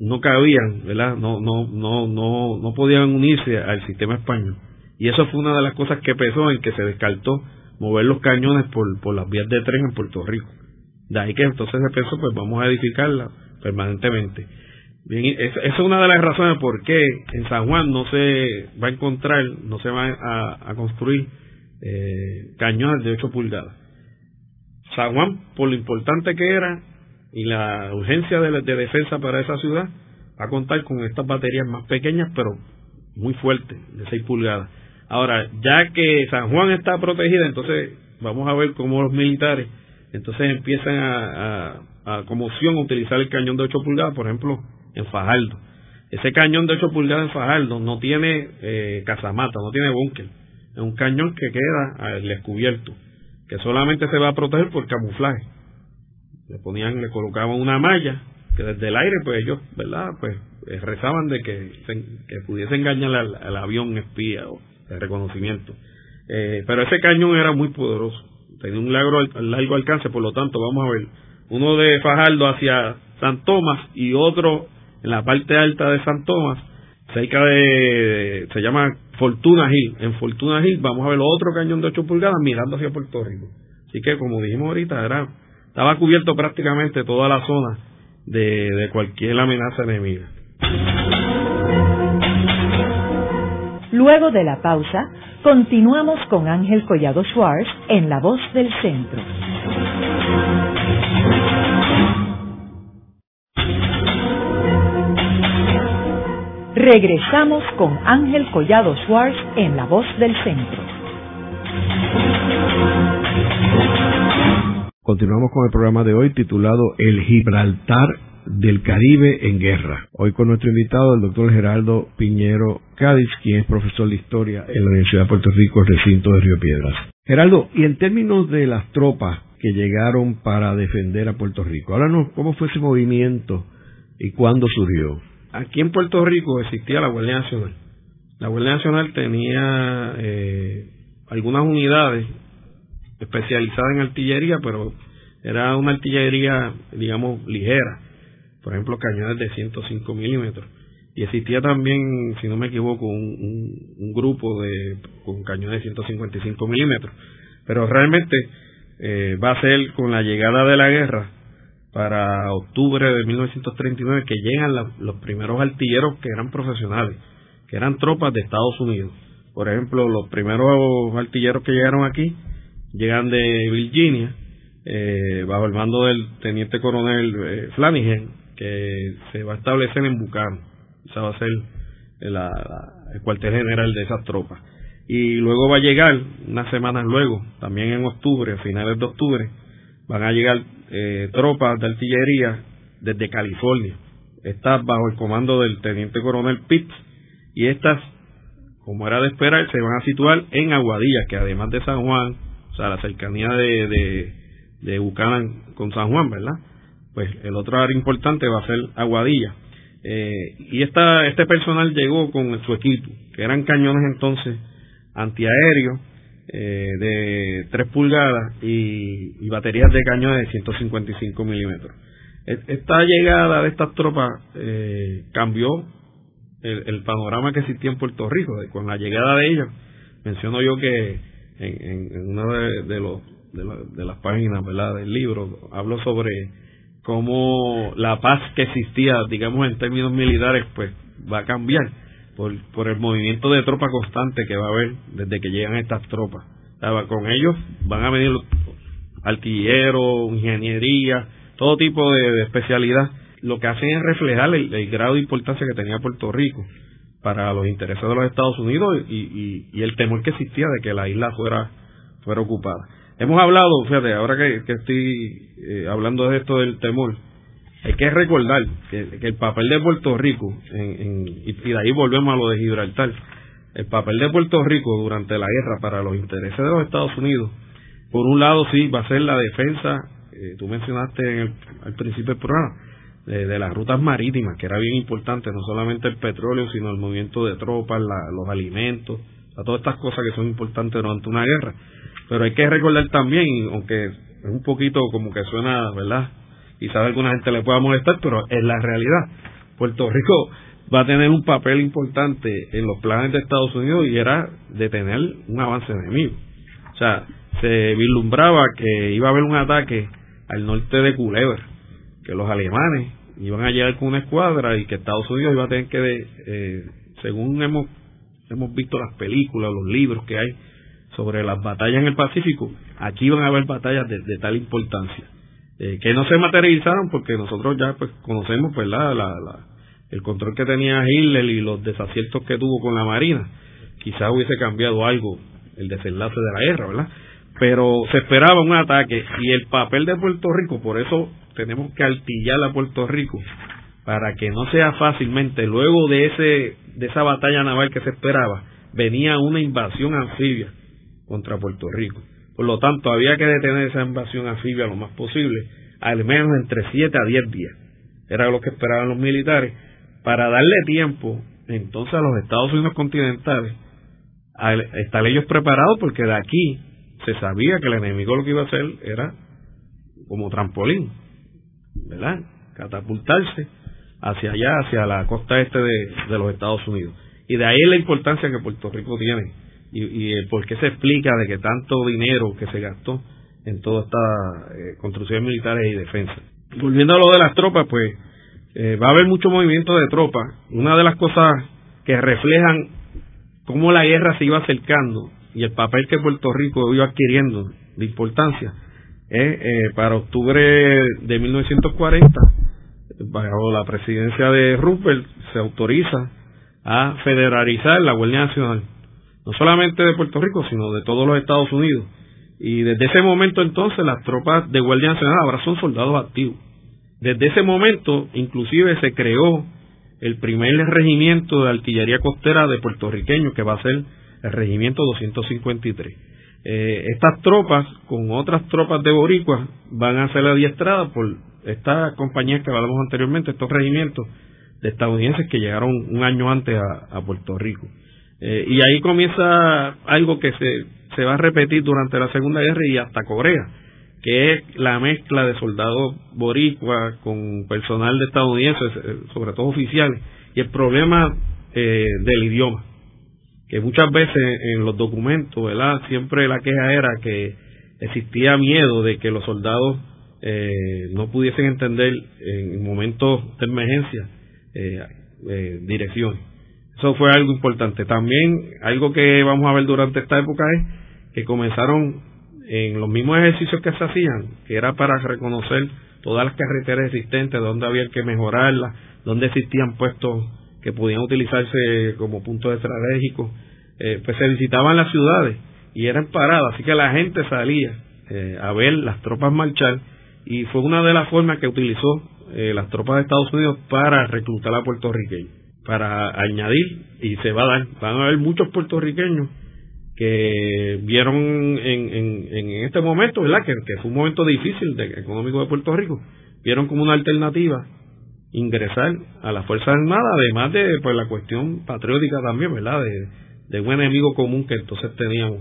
no cabían, ¿verdad? No, no, no, no, no podían unirse al sistema español. Y eso fue una de las cosas que pesó en que se descartó mover los cañones por, por las vías de tren en Puerto Rico. De ahí que entonces se pensó, pues vamos a edificarla permanentemente. Bien, esa es una de las razones por qué en San Juan no se va a encontrar, no se va a, construir eh, cañones de 8 pulgadas. San Juan, por lo importante que era y la urgencia de, de defensa para esa ciudad, va a contar con estas baterías más pequeñas, pero muy fuertes, de 6 pulgadas. Ahora, ya que San Juan está protegida, entonces vamos a ver cómo los militares entonces empiezan a, a, como opción utilizar el cañón de 8 pulgadas, por ejemplo, en Fajardo. Ese cañón de 8 pulgadas en Fajardo no tiene eh, casamata, no tiene búnker. Es un cañón que queda al descubierto, que solamente se va a proteger por camuflaje. Le ponían, le colocaban una malla que desde el aire, pues ellos, ¿verdad? Pues eh, rezaban de que, que pudiese engañar al, avión espía o de reconocimiento. Eh, pero ese cañón era muy poderoso, tenía un largo, largo alcance, por lo tanto, vamos a ver, uno de Fajardo hacia San Tomás y otro en la parte alta de San Tomás, cerca de, se llama Fortuna Hill. En Fortuna Hill vamos a ver otro cañón de 8 pulgadas mirando hacia Puerto Rico. Así que, como dijimos ahorita, era, estaba cubierto prácticamente toda la zona de, de cualquier amenaza enemiga. Luego de la pausa, continuamos con Ángel Collado Schwartz en La Voz del Centro. Regresamos con Ángel Collado Schwartz en La Voz del Centro. Continuamos con el programa de hoy titulado El Gibraltar del Caribe en guerra. Hoy con nuestro invitado, el doctor Gerardo Piñero Cádiz, quien es profesor de historia en la Universidad de Puerto Rico, recinto de Río Piedras. Gerardo, y en términos de las tropas que llegaron para defender a Puerto Rico, háblanos cómo fue ese movimiento y cuándo surgió. Aquí en Puerto Rico existía la Guardia Nacional. La Guardia Nacional tenía eh, algunas unidades especializadas en artillería, pero era una artillería, digamos, ligera por ejemplo, cañones de 105 milímetros. Y existía también, si no me equivoco, un, grupo de con cañones de 155 milímetros. Pero realmente eh, va a ser con la llegada de la guerra para octubre de 1939 que llegan los primeros artilleros que eran profesionales, que eran tropas de Estados Unidos. Por ejemplo, los primeros artilleros que llegaron aquí llegan de Virginia, eh, bajo el mando del teniente coronel eh, Flanagan, que se va a establecer en Bucano. Esa va a ser el cuartel general de esas tropas. Y luego va a llegar, unas semanas luego, también en octubre, a finales de octubre, van a llegar eh, tropas de artillería desde California. Estas bajo el comando del teniente coronel Pitts. Y estas, como era de esperar, se van a situar en Aguadilla, que además de San Juan, o sea, la cercanía de, de, de con San Juan, ¿verdad? Pues el otro área importante va a ser Aguadilla. Eh, y esta, este personal llegó con su equipo, que eran cañones entonces antiaéreos eh, de 3 pulgadas y, baterías de cañones de 155 milímetros. Esta llegada de estas tropas eh, cambió el, panorama que existía en Puerto Rico. Con la llegada de ellas, menciono yo que en, una de, los, de, las páginas ¿verdad? del libro hablo sobre cómo la paz que existía, digamos en términos militares, pues va a cambiar por, por el movimiento de tropa constante que va a haber desde que llegan estas tropas. con ellos van a venir artilleros, ingeniería, todo tipo de, especialidad. Lo que hacen es reflejar el, grado de importancia que tenía Puerto Rico para los intereses de los Estados Unidos y, el temor que existía de que la isla fuera, fuera ocupada. Hemos hablado, fíjate, ahora que, que estoy eh, hablando de esto del temor, hay que recordar que, el papel de Puerto Rico, y, de ahí volvemos a lo de Gibraltar, el papel de Puerto Rico durante la guerra para los intereses de los Estados Unidos, por un lado sí va a ser la defensa, eh, tú mencionaste en el, al principio del programa, de, las rutas marítimas, que era bien importante, no solamente el petróleo, sino el movimiento de tropas, los alimentos, todas estas cosas que son importantes durante una guerra. Pero hay que recordar también, aunque es un poquito como que suena, ¿verdad? Quizás a alguna gente le pueda molestar, pero es la realidad. Puerto Rico va a tener un papel importante en los planes de Estados Unidos y era detener un avance enemigo. O sea, se vislumbraba que iba a haber un ataque al norte de Culebra, que los alemanes iban a llegar con una escuadra y que Estados Unidos iba a tener que, eh, según hemos, hemos visto las películas, los libros que hay sobre las batallas en el Pacífico, aquí iban a haber batallas de tal importancia. Eh, que no se materializaron porque nosotros ya pues conocemos pues la, la, el control que tenía Hitler y los desaciertos que tuvo con la Marina. Quizás hubiese cambiado algo el desenlace de la guerra, ¿verdad? Pero se esperaba un ataque y el papel de Puerto Rico, por eso tenemos que altillar a Puerto Rico para que no sea fácilmente luego de ese de esa batalla naval que se esperaba venía una invasión anfibia contra Puerto Rico por lo tanto, había que detener esa invasión anfibia lo más posible, al menos entre 7 a 10 días. Era lo que esperaban los militares, para darle tiempo entonces a los Estados Unidos continentales a estar ellos preparados, porque de aquí se sabía que el enemigo lo que iba a hacer era como trampolín, ¿verdad? Catapultarse hacia allá, hacia la costa este de, de los Estados Unidos. Y de ahí la importancia que Puerto Rico tiene y, y el por qué se explica de que tanto dinero que se gastó en toda esta eh, construcciones militares y defensa. Volviendo a lo de las tropas, pues eh, va a haber mucho movimiento de tropas. Una de las cosas que reflejan cómo la guerra se iba acercando y el papel que Puerto Rico iba adquiriendo de importancia es eh, para octubre de 1940, bajo la presidencia de Roosevelt, se autoriza a federalizar la Guardia Nacional no solamente de Puerto Rico, sino de todos los Estados Unidos. Y desde ese momento entonces las tropas de Guardia Nacional ahora son soldados activos. Desde ese momento inclusive se creó el primer regimiento de artillería costera de puertorriqueños que va a ser el regimiento 253. Eh, estas tropas, con otras tropas de boricuas, van a ser adiestradas por estas compañías que hablamos anteriormente, estos regimientos de estadounidenses que llegaron un año antes a Puerto Rico. Eh, y ahí comienza algo que se, se va a repetir durante la Segunda Guerra y hasta Corea, que es la mezcla de soldados boricuas con personal de estadounidenses, eh, sobre todo oficiales, y el problema eh, del idioma, que muchas veces en los documentos, ¿verdad? Siempre la queja era que existía miedo de que los soldados eh, no pudiesen entender en momentos de emergencia eh, eh, dirección. Eso fue algo importante. También algo que vamos a ver durante esta época es que comenzaron en los mismos ejercicios que se hacían, que era para reconocer todas las carreteras existentes, dónde había que mejorarlas, dónde existían puestos que podían utilizarse como puntos estratégicos, eh, pues se visitaban las ciudades y eran paradas, así que la gente salía eh, a ver las tropas marchar y fue una de las formas que utilizó eh, las tropas de Estados Unidos para reclutar a puertorriqueños, para añadir, y se va a dar, van a haber muchos puertorriqueños que vieron en, en, en este momento, ¿verdad? Que, fue un momento difícil de, económico de Puerto Rico, vieron como una alternativa ingresar a las Fuerzas Armadas, además de pues, la cuestión patriótica también, ¿verdad? De, de un enemigo común que entonces teníamos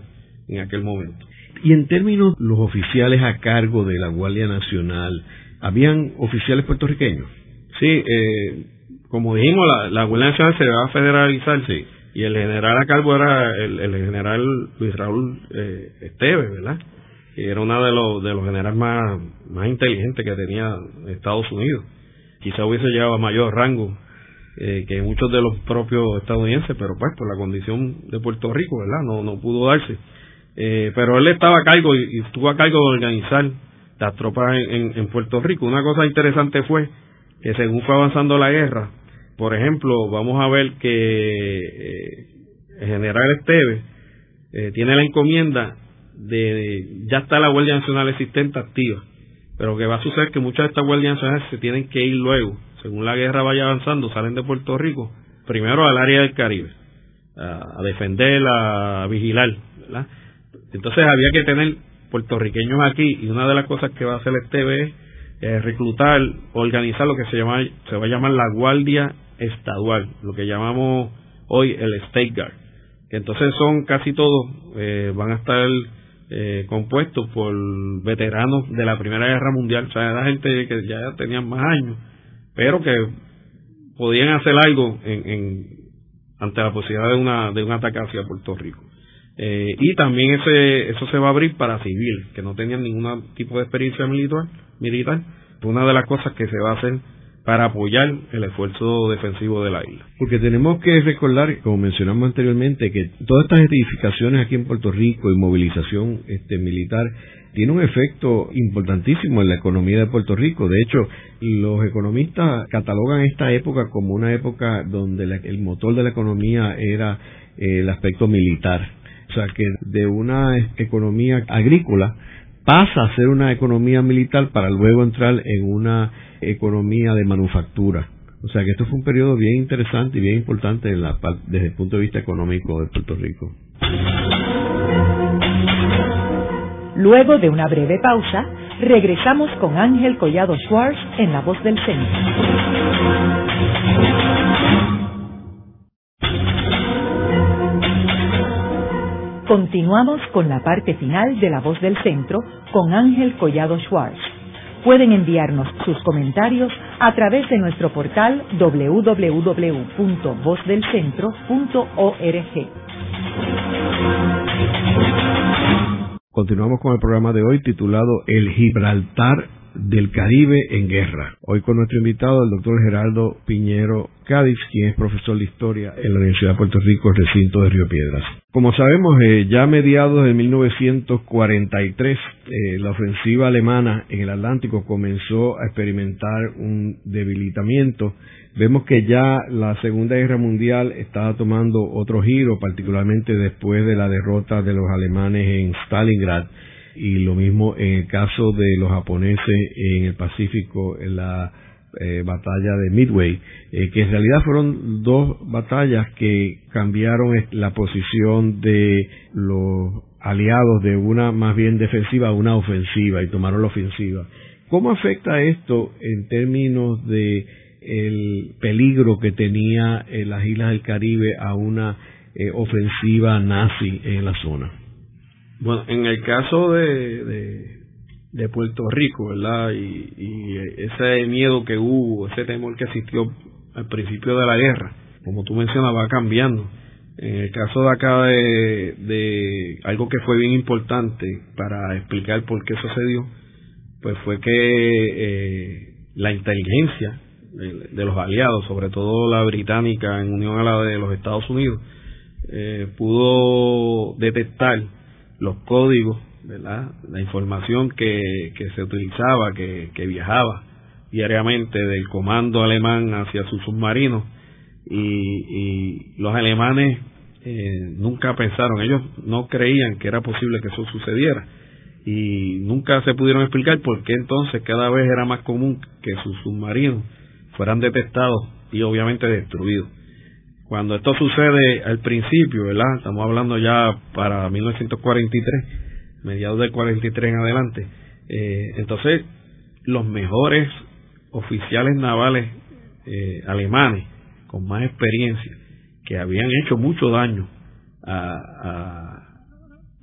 en aquel momento. Y en términos los oficiales a cargo de la Guardia Nacional, ¿habían oficiales puertorriqueños? Sí, eh, como dijimos, la, la Guardia Nacional se va a federalizar. Sí y el general a cargo era el, general Luis Raúl eh, Esteves, ¿verdad? Que era uno de los, de los generales más, más inteligentes que tenía Estados Unidos. Quizá hubiese llegado a mayor rango eh, que muchos de los propios estadounidenses, pero pues por la condición de Puerto Rico, ¿verdad? No, no pudo darse. Eh, pero él estaba a cargo y, estuvo a cargo de organizar las tropas en, en Puerto Rico. Una cosa interesante fue que según fue avanzando la guerra, por ejemplo, vamos a ver que eh, el general Esteves eh, tiene la encomienda de, ya está la Guardia Nacional existente activa, pero que va a suceder que muchas de estas guardias nacionales se tienen que ir luego, según la guerra vaya avanzando, salen de Puerto Rico, primero al área del Caribe, a, defender, a vigilar, ¿verdad? Entonces había que tener puertorriqueños aquí y una de las cosas que va a hacer Esteves es eh, reclutar, organizar lo que se llama, se va a llamar la Guardia estadual, lo que llamamos hoy el State Guard, que entonces son casi todos, eh, van a estar eh, compuestos por veteranos de la Primera Guerra Mundial, o sea, era gente que ya tenían más años, pero que podían hacer algo en, ante la posibilidad de una de un ataque hacia Puerto Rico. Eh, y también ese eso se va a abrir para civiles que no tenían ningún tipo de experiencia militar militar una de las cosas que se va a hacer para apoyar el esfuerzo defensivo de la isla. Porque tenemos que recordar, como mencionamos anteriormente, que todas estas edificaciones aquí en Puerto Rico y movilización este, militar tiene un efecto importantísimo en la economía de Puerto Rico. De hecho, los economistas catalogan esta época como una época donde el motor de la economía era eh, el aspecto militar. O sea, que de una economía agrícola pasa a ser una economía militar para luego entrar en una economía de manufactura. O sea que esto fue un periodo bien interesante y bien importante desde el punto de vista económico de Puerto Rico. Luego de una breve pausa, regresamos con Ángel Collado Schwartz en La Voz del Centro. Continuamos con la parte final de La Voz del Centro con Ángel Collado Schwartz. Pueden enviarnos sus comentarios a través de nuestro portal www.vozdelcentro.org. Continuamos con el programa de hoy titulado El Gibraltar del Caribe en guerra. Hoy con nuestro invitado, el doctor Gerardo Piñero Cádiz, quien es profesor de historia en la Universidad de Puerto Rico, recinto de Río Piedras. Como sabemos, eh, ya a mediados de 1943, eh, la ofensiva alemana en el Atlántico comenzó a experimentar un debilitamiento. Vemos que ya la Segunda Guerra Mundial estaba tomando otro giro, particularmente después de la derrota de los alemanes en Stalingrad y lo mismo en el caso de los japoneses en el Pacífico, en la eh, batalla de Midway, eh, que en realidad fueron dos batallas que cambiaron la posición de los aliados de una más bien defensiva a una ofensiva y tomaron la ofensiva. ¿Cómo afecta esto en términos de el peligro que tenía en las islas del Caribe a una eh, ofensiva nazi en la zona? Bueno, en el caso de, de, Puerto Rico, ¿verdad? Y, ese miedo que hubo, ese temor que existió al principio de la guerra, como tú mencionas, va cambiando. En el caso de acá de, de algo que fue bien importante para explicar por qué sucedió, pues fue que eh, la inteligencia de, los aliados, sobre todo la británica en unión a la de los Estados Unidos, eh, pudo detectar los códigos, ¿verdad? la información que, que se utilizaba, que, que viajaba diariamente del comando alemán hacia sus submarinos y, y los alemanes eh, nunca pensaron, ellos no creían que era posible que eso sucediera y nunca se pudieron explicar por qué entonces cada vez era más común que sus submarinos fueran detectados y obviamente destruidos. Cuando esto sucede al principio, ¿verdad? Estamos hablando ya para 1943, mediados del 43 en adelante. Eh, entonces, los mejores oficiales navales eh, alemanes con más experiencia, que habían hecho mucho daño a, a,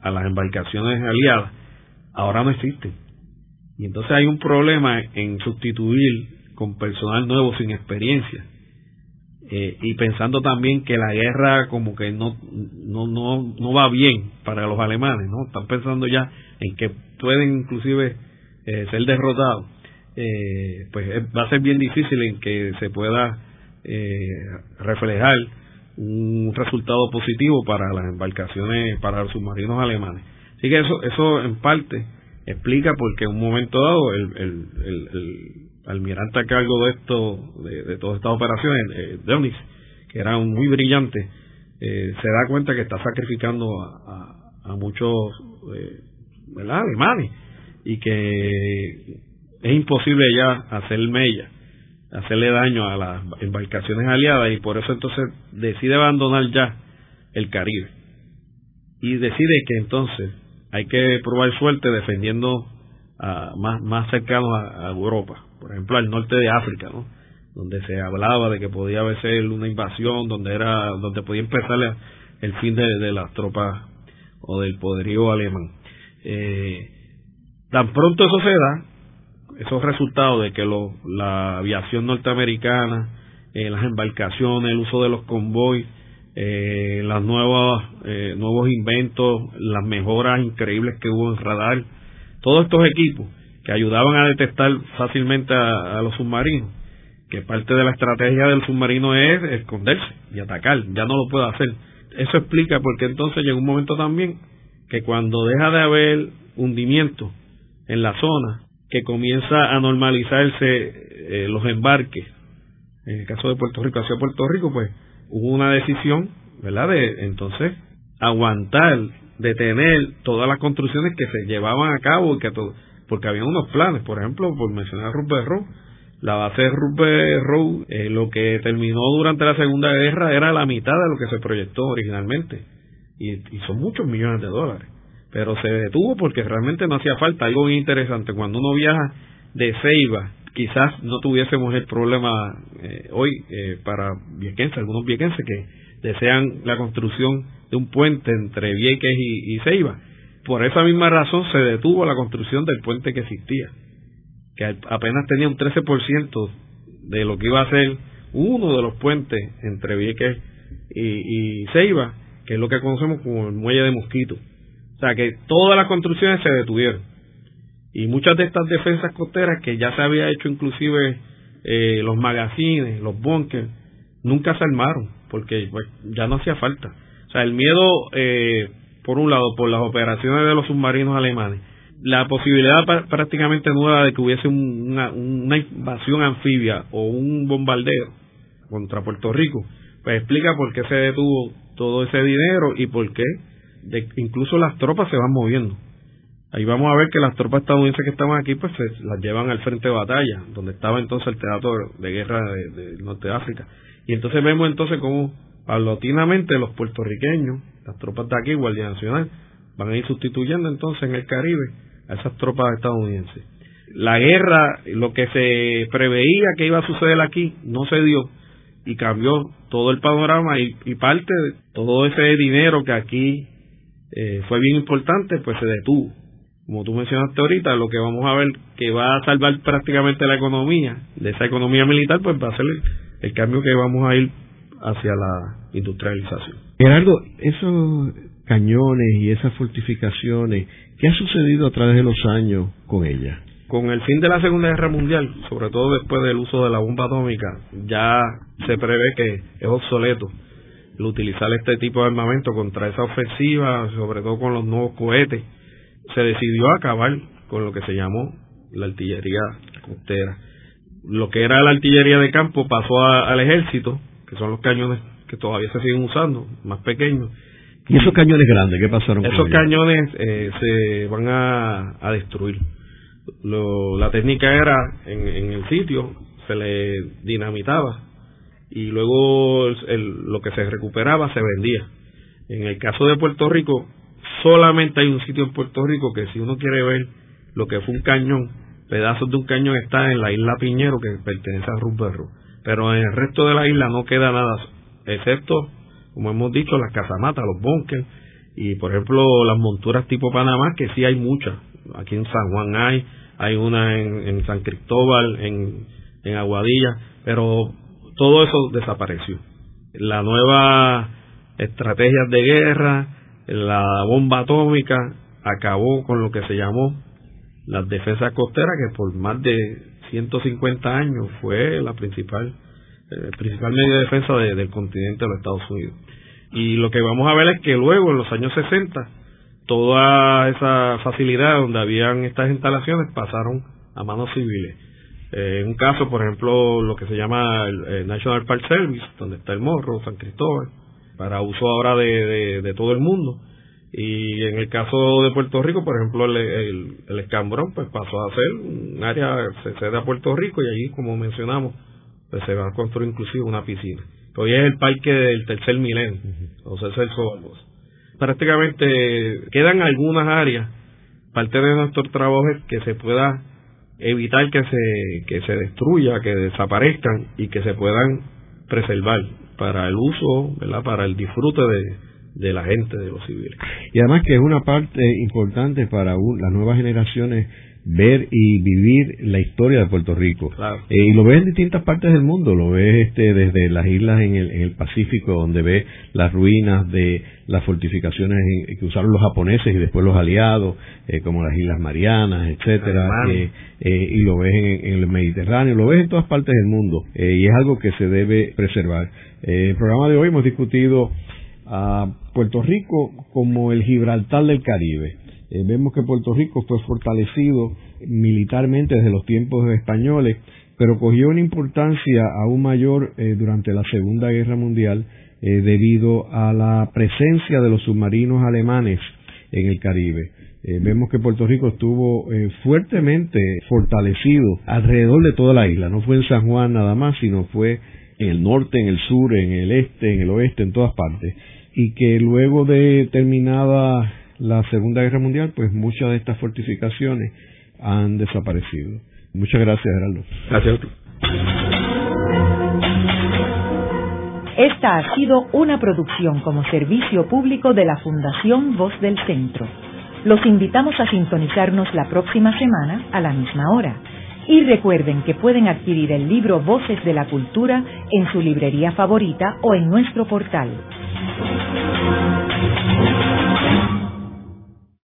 a las embarcaciones aliadas, ahora no existen. Y entonces hay un problema en sustituir con personal nuevo sin experiencia eh, y pensando también que la guerra como que no, no, no, no va bien para los alemanes, ¿no? Están pensando ya en que pueden inclusive eh, ser derrotados. Eh, pues va a ser bien difícil en que se pueda reflejar un resultado positivo para las embarcaciones, para los submarinos alemanes. Así que eso, eso en parte explica porque en un momento dado el, el, el almirante a cargo de esto, de, todas estas operaciones, eh, Deunis, que era muy brillante, eh, se da cuenta que está sacrificando a, a, muchos eh, ¿verdad? alemanes y que es imposible ya hacer mella, hacerle daño a las embarcaciones aliadas y por eso entonces decide abandonar ya el Caribe y decide que entonces hay que probar suerte defendiendo a, más, más cercanos a Europa por ejemplo, al norte de África, ¿no? donde se hablaba de que podía haber una invasión, donde era donde podía empezar el fin de, las tropas o del poderío alemán. Eh, tan pronto eso se da, esos resultados de que la aviación norteamericana, eh, las embarcaciones, el uso de los convoys, eh, las nuevas eh, nuevos inventos, las mejoras increíbles que hubo en radar, todos estos equipos que ayudaban a detectar fácilmente a, los submarinos, que parte de la estrategia del submarino es esconderse y atacar, ya no lo puede hacer. Eso explica por qué entonces llega un momento también que cuando deja de haber hundimiento en la zona, que comienza a normalizarse eh, los embarques, en el caso de Puerto Rico hacia Puerto Rico, pues hubo una decisión, ¿verdad?, de entonces aguantar, detener todas las construcciones que se llevaban a cabo y que todo porque había unos planes, por ejemplo, por mencionar Rupert Road, la base de Rupert Road, eh, lo que terminó durante la Segunda Guerra era la mitad de lo que se proyectó originalmente, y, son muchos millones de dólares, pero se detuvo porque realmente no hacía falta, algo interesante, cuando uno viaja de Ceiba, quizás no tuviésemos el problema eh, hoy eh, para viequenses, algunos viequenses que desean la construcción de un puente entre Vieques y, Ceiba, por esa misma razón se detuvo la construcción del puente que existía, que apenas tenía un 13% de lo que iba a ser uno de los puentes entre Vieques y, y Ceiba, que es lo que conocemos como el muelle de Mosquito. O sea que todas las construcciones se detuvieron. Y muchas de estas defensas costeras que ya se había hecho inclusive eh, los magazines, los bunkers, nunca se armaron, porque pues, ya no hacía falta. O sea, el miedo eh, por un lado, por las operaciones de los submarinos alemanes, la posibilidad prácticamente nueva de que hubiese una, invasión anfibia o un bombardeo contra Puerto Rico, pues explica por qué se detuvo todo ese dinero y por qué incluso las tropas se van moviendo. Ahí vamos a ver que las tropas estadounidenses que estaban aquí, pues se las llevan al frente de batalla, donde estaba entonces el teatro de guerra del norte de África. Y entonces vemos entonces cómo paulatinamente los puertorriqueños las tropas de aquí, Guardia Nacional, van a ir sustituyendo entonces en el Caribe a esas tropas estadounidenses. La guerra, lo que se preveía que iba a suceder aquí, no se dio y cambió todo el panorama y, parte de todo ese dinero que aquí eh, fue bien importante, pues se detuvo. Como tú mencionaste ahorita, lo que vamos a ver que va a salvar prácticamente la economía, de esa economía militar, pues va a ser el, el cambio que vamos a ir hacia la industrialización. Gerardo, esos cañones y esas fortificaciones, ¿qué ha sucedido a través de los años con ellas? Con el fin de la Segunda Guerra Mundial, sobre todo después del uso de la bomba atómica, ya se prevé que es obsoleto el utilizar este tipo de armamento contra esa ofensiva, sobre todo con los nuevos cohetes. Se decidió acabar con lo que se llamó la artillería costera. Lo que era la artillería de campo pasó al ejército, que son los cañones que todavía se siguen usando, más pequeños. ¿Y esos cañones grandes qué pasaron? Esos cañones eh, se van a, destruir. la técnica era en, en, el sitio se le dinamitaba y luego lo que se recuperaba se vendía. En el caso de Puerto Rico, solamente hay un sitio en Puerto Rico que si uno quiere ver lo que fue un cañón, pedazos de un cañón está en la isla Piñero que pertenece a Rubberro. Pero en el resto de la isla no queda nada, excepto, como hemos dicho, las casamatas, los bunkers y por ejemplo las monturas tipo Panamá, que sí hay muchas. Aquí en San Juan hay, hay una en, San Cristóbal, en, en Aguadilla, pero todo eso desapareció. La nueva estrategia de guerra, la bomba atómica, acabó con lo que se llamó las defensas costeras, que por más de 150 años fue la principal, el principal medio de defensa del continente de los Estados Unidos. Y lo que vamos a ver es que luego, en los años 60, toda esa facilidad donde habían estas instalaciones pasaron a manos civiles. Eh, en un caso, por ejemplo, lo que se llama el, eh, National Park Service, donde está el Morro, San Cristóbal, para uso ahora de, de, todo el mundo. Y en el caso de Puerto Rico, por ejemplo, el, el, Escambrón pues pasó a ser un área, se cede a Puerto Rico y allí, como mencionamos, pues se va a construir inclusive una piscina. Hoy es el parque del tercer milenio, o sea, es el Prácticamente quedan algunas áreas, parte de nuestro trabajo es que se pueda evitar que se, que se destruya, que desaparezcan y que se puedan preservar para el uso, ¿verdad? para el disfrute de, de la gente, de los civiles. Y además que es una parte importante para las nuevas generaciones ver y vivir la historia de Puerto Rico. Eh, y lo ves en distintas partes del mundo, lo ves este, desde las islas en el, en el Pacífico, donde ves las ruinas de las fortificaciones que usaron los japoneses y después los aliados, eh, como las Islas Marianas, etcétera, eh, y lo ves en, el Mediterráneo, lo ves en todas partes del mundo, y es algo que se debe preservar. en el programa de hoy hemos discutido a Puerto Rico como el Gibraltar del Caribe eh, vemos que Puerto Rico fue fortalecido militarmente desde los tiempos españoles, pero cogió una importancia aún mayor eh, durante la Segunda Guerra Mundial eh, debido a la presencia de los submarinos alemanes en el Caribe. vemos que Puerto Rico estuvo fuertemente fortalecido alrededor de toda la isla, no fue en San Juan nada más, sino fue en el norte, en el sur, en el este, en el oeste, en todas partes, y que luego de terminada la Segunda Guerra Mundial, pues muchas de estas fortificaciones han desaparecido. Muchas gracias, Geraldo. Gracias. Esta ha sido una producción como servicio público de la Fundación Voz del Centro. Los invitamos a sintonizarnos la próxima semana a la misma hora. Y recuerden que pueden adquirir el libro Voces de la Cultura en su librería favorita o en nuestro portal